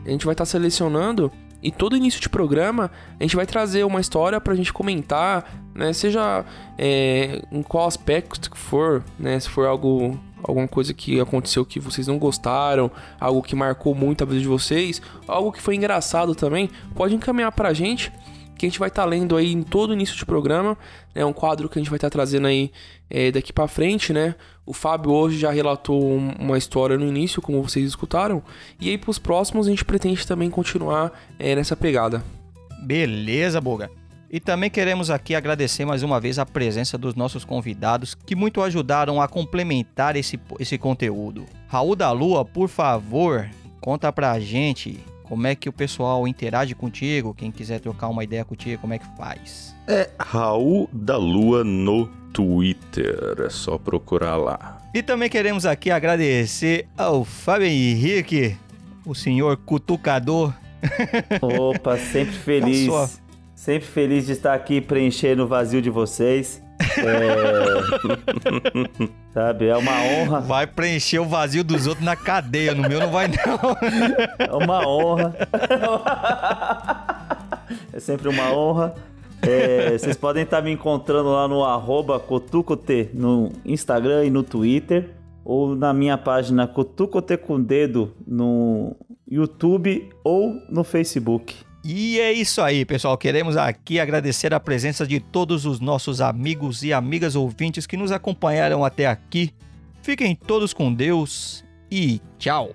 a gente vai estar selecionando e todo início de programa a gente vai trazer uma história pra gente comentar, né? Seja é, em qual aspecto que for, né? Se for algo, alguma coisa que aconteceu que vocês não gostaram, algo que marcou muito a vida de vocês, algo que foi engraçado também, pode encaminhar pra gente que a gente vai estar lendo aí em todo início de programa. É um quadro que a gente vai estar trazendo aí é, daqui pra frente, né? O Fábio hoje já relatou um- uma história no início, como vocês escutaram. E aí pros próximos a gente pretende também continuar é, nessa pegada. Beleza, Boga. E também queremos aqui agradecer mais uma vez a presença dos nossos convidados que muito ajudaram a complementar esse, esse conteúdo. Raul da Lua, por favor, conta pra gente como é que o pessoal interage contigo, quem quiser trocar uma ideia contigo, como é que faz? É Raul da Lua no Twitter. É só procurar lá. E também queremos aqui agradecer ao Fábio Henrique, o senhor cutucador. Opa, sempre feliz. Sempre feliz de estar aqui preenchendo o vazio de vocês. É... Sabe, é uma honra. Vai preencher o vazio dos outros na cadeia, no meu não vai não. É uma honra. É sempre uma honra. É, vocês podem estar me encontrando lá no arroba cotucote no Instagram e no Twitter. Ou na minha página Cotucote com Dedo no YouTube ou no Facebook. E é isso aí, pessoal. Queremos aqui agradecer a presença de todos os nossos amigos e amigas ouvintes que nos acompanharam até aqui. Fiquem todos com Deus e tchau.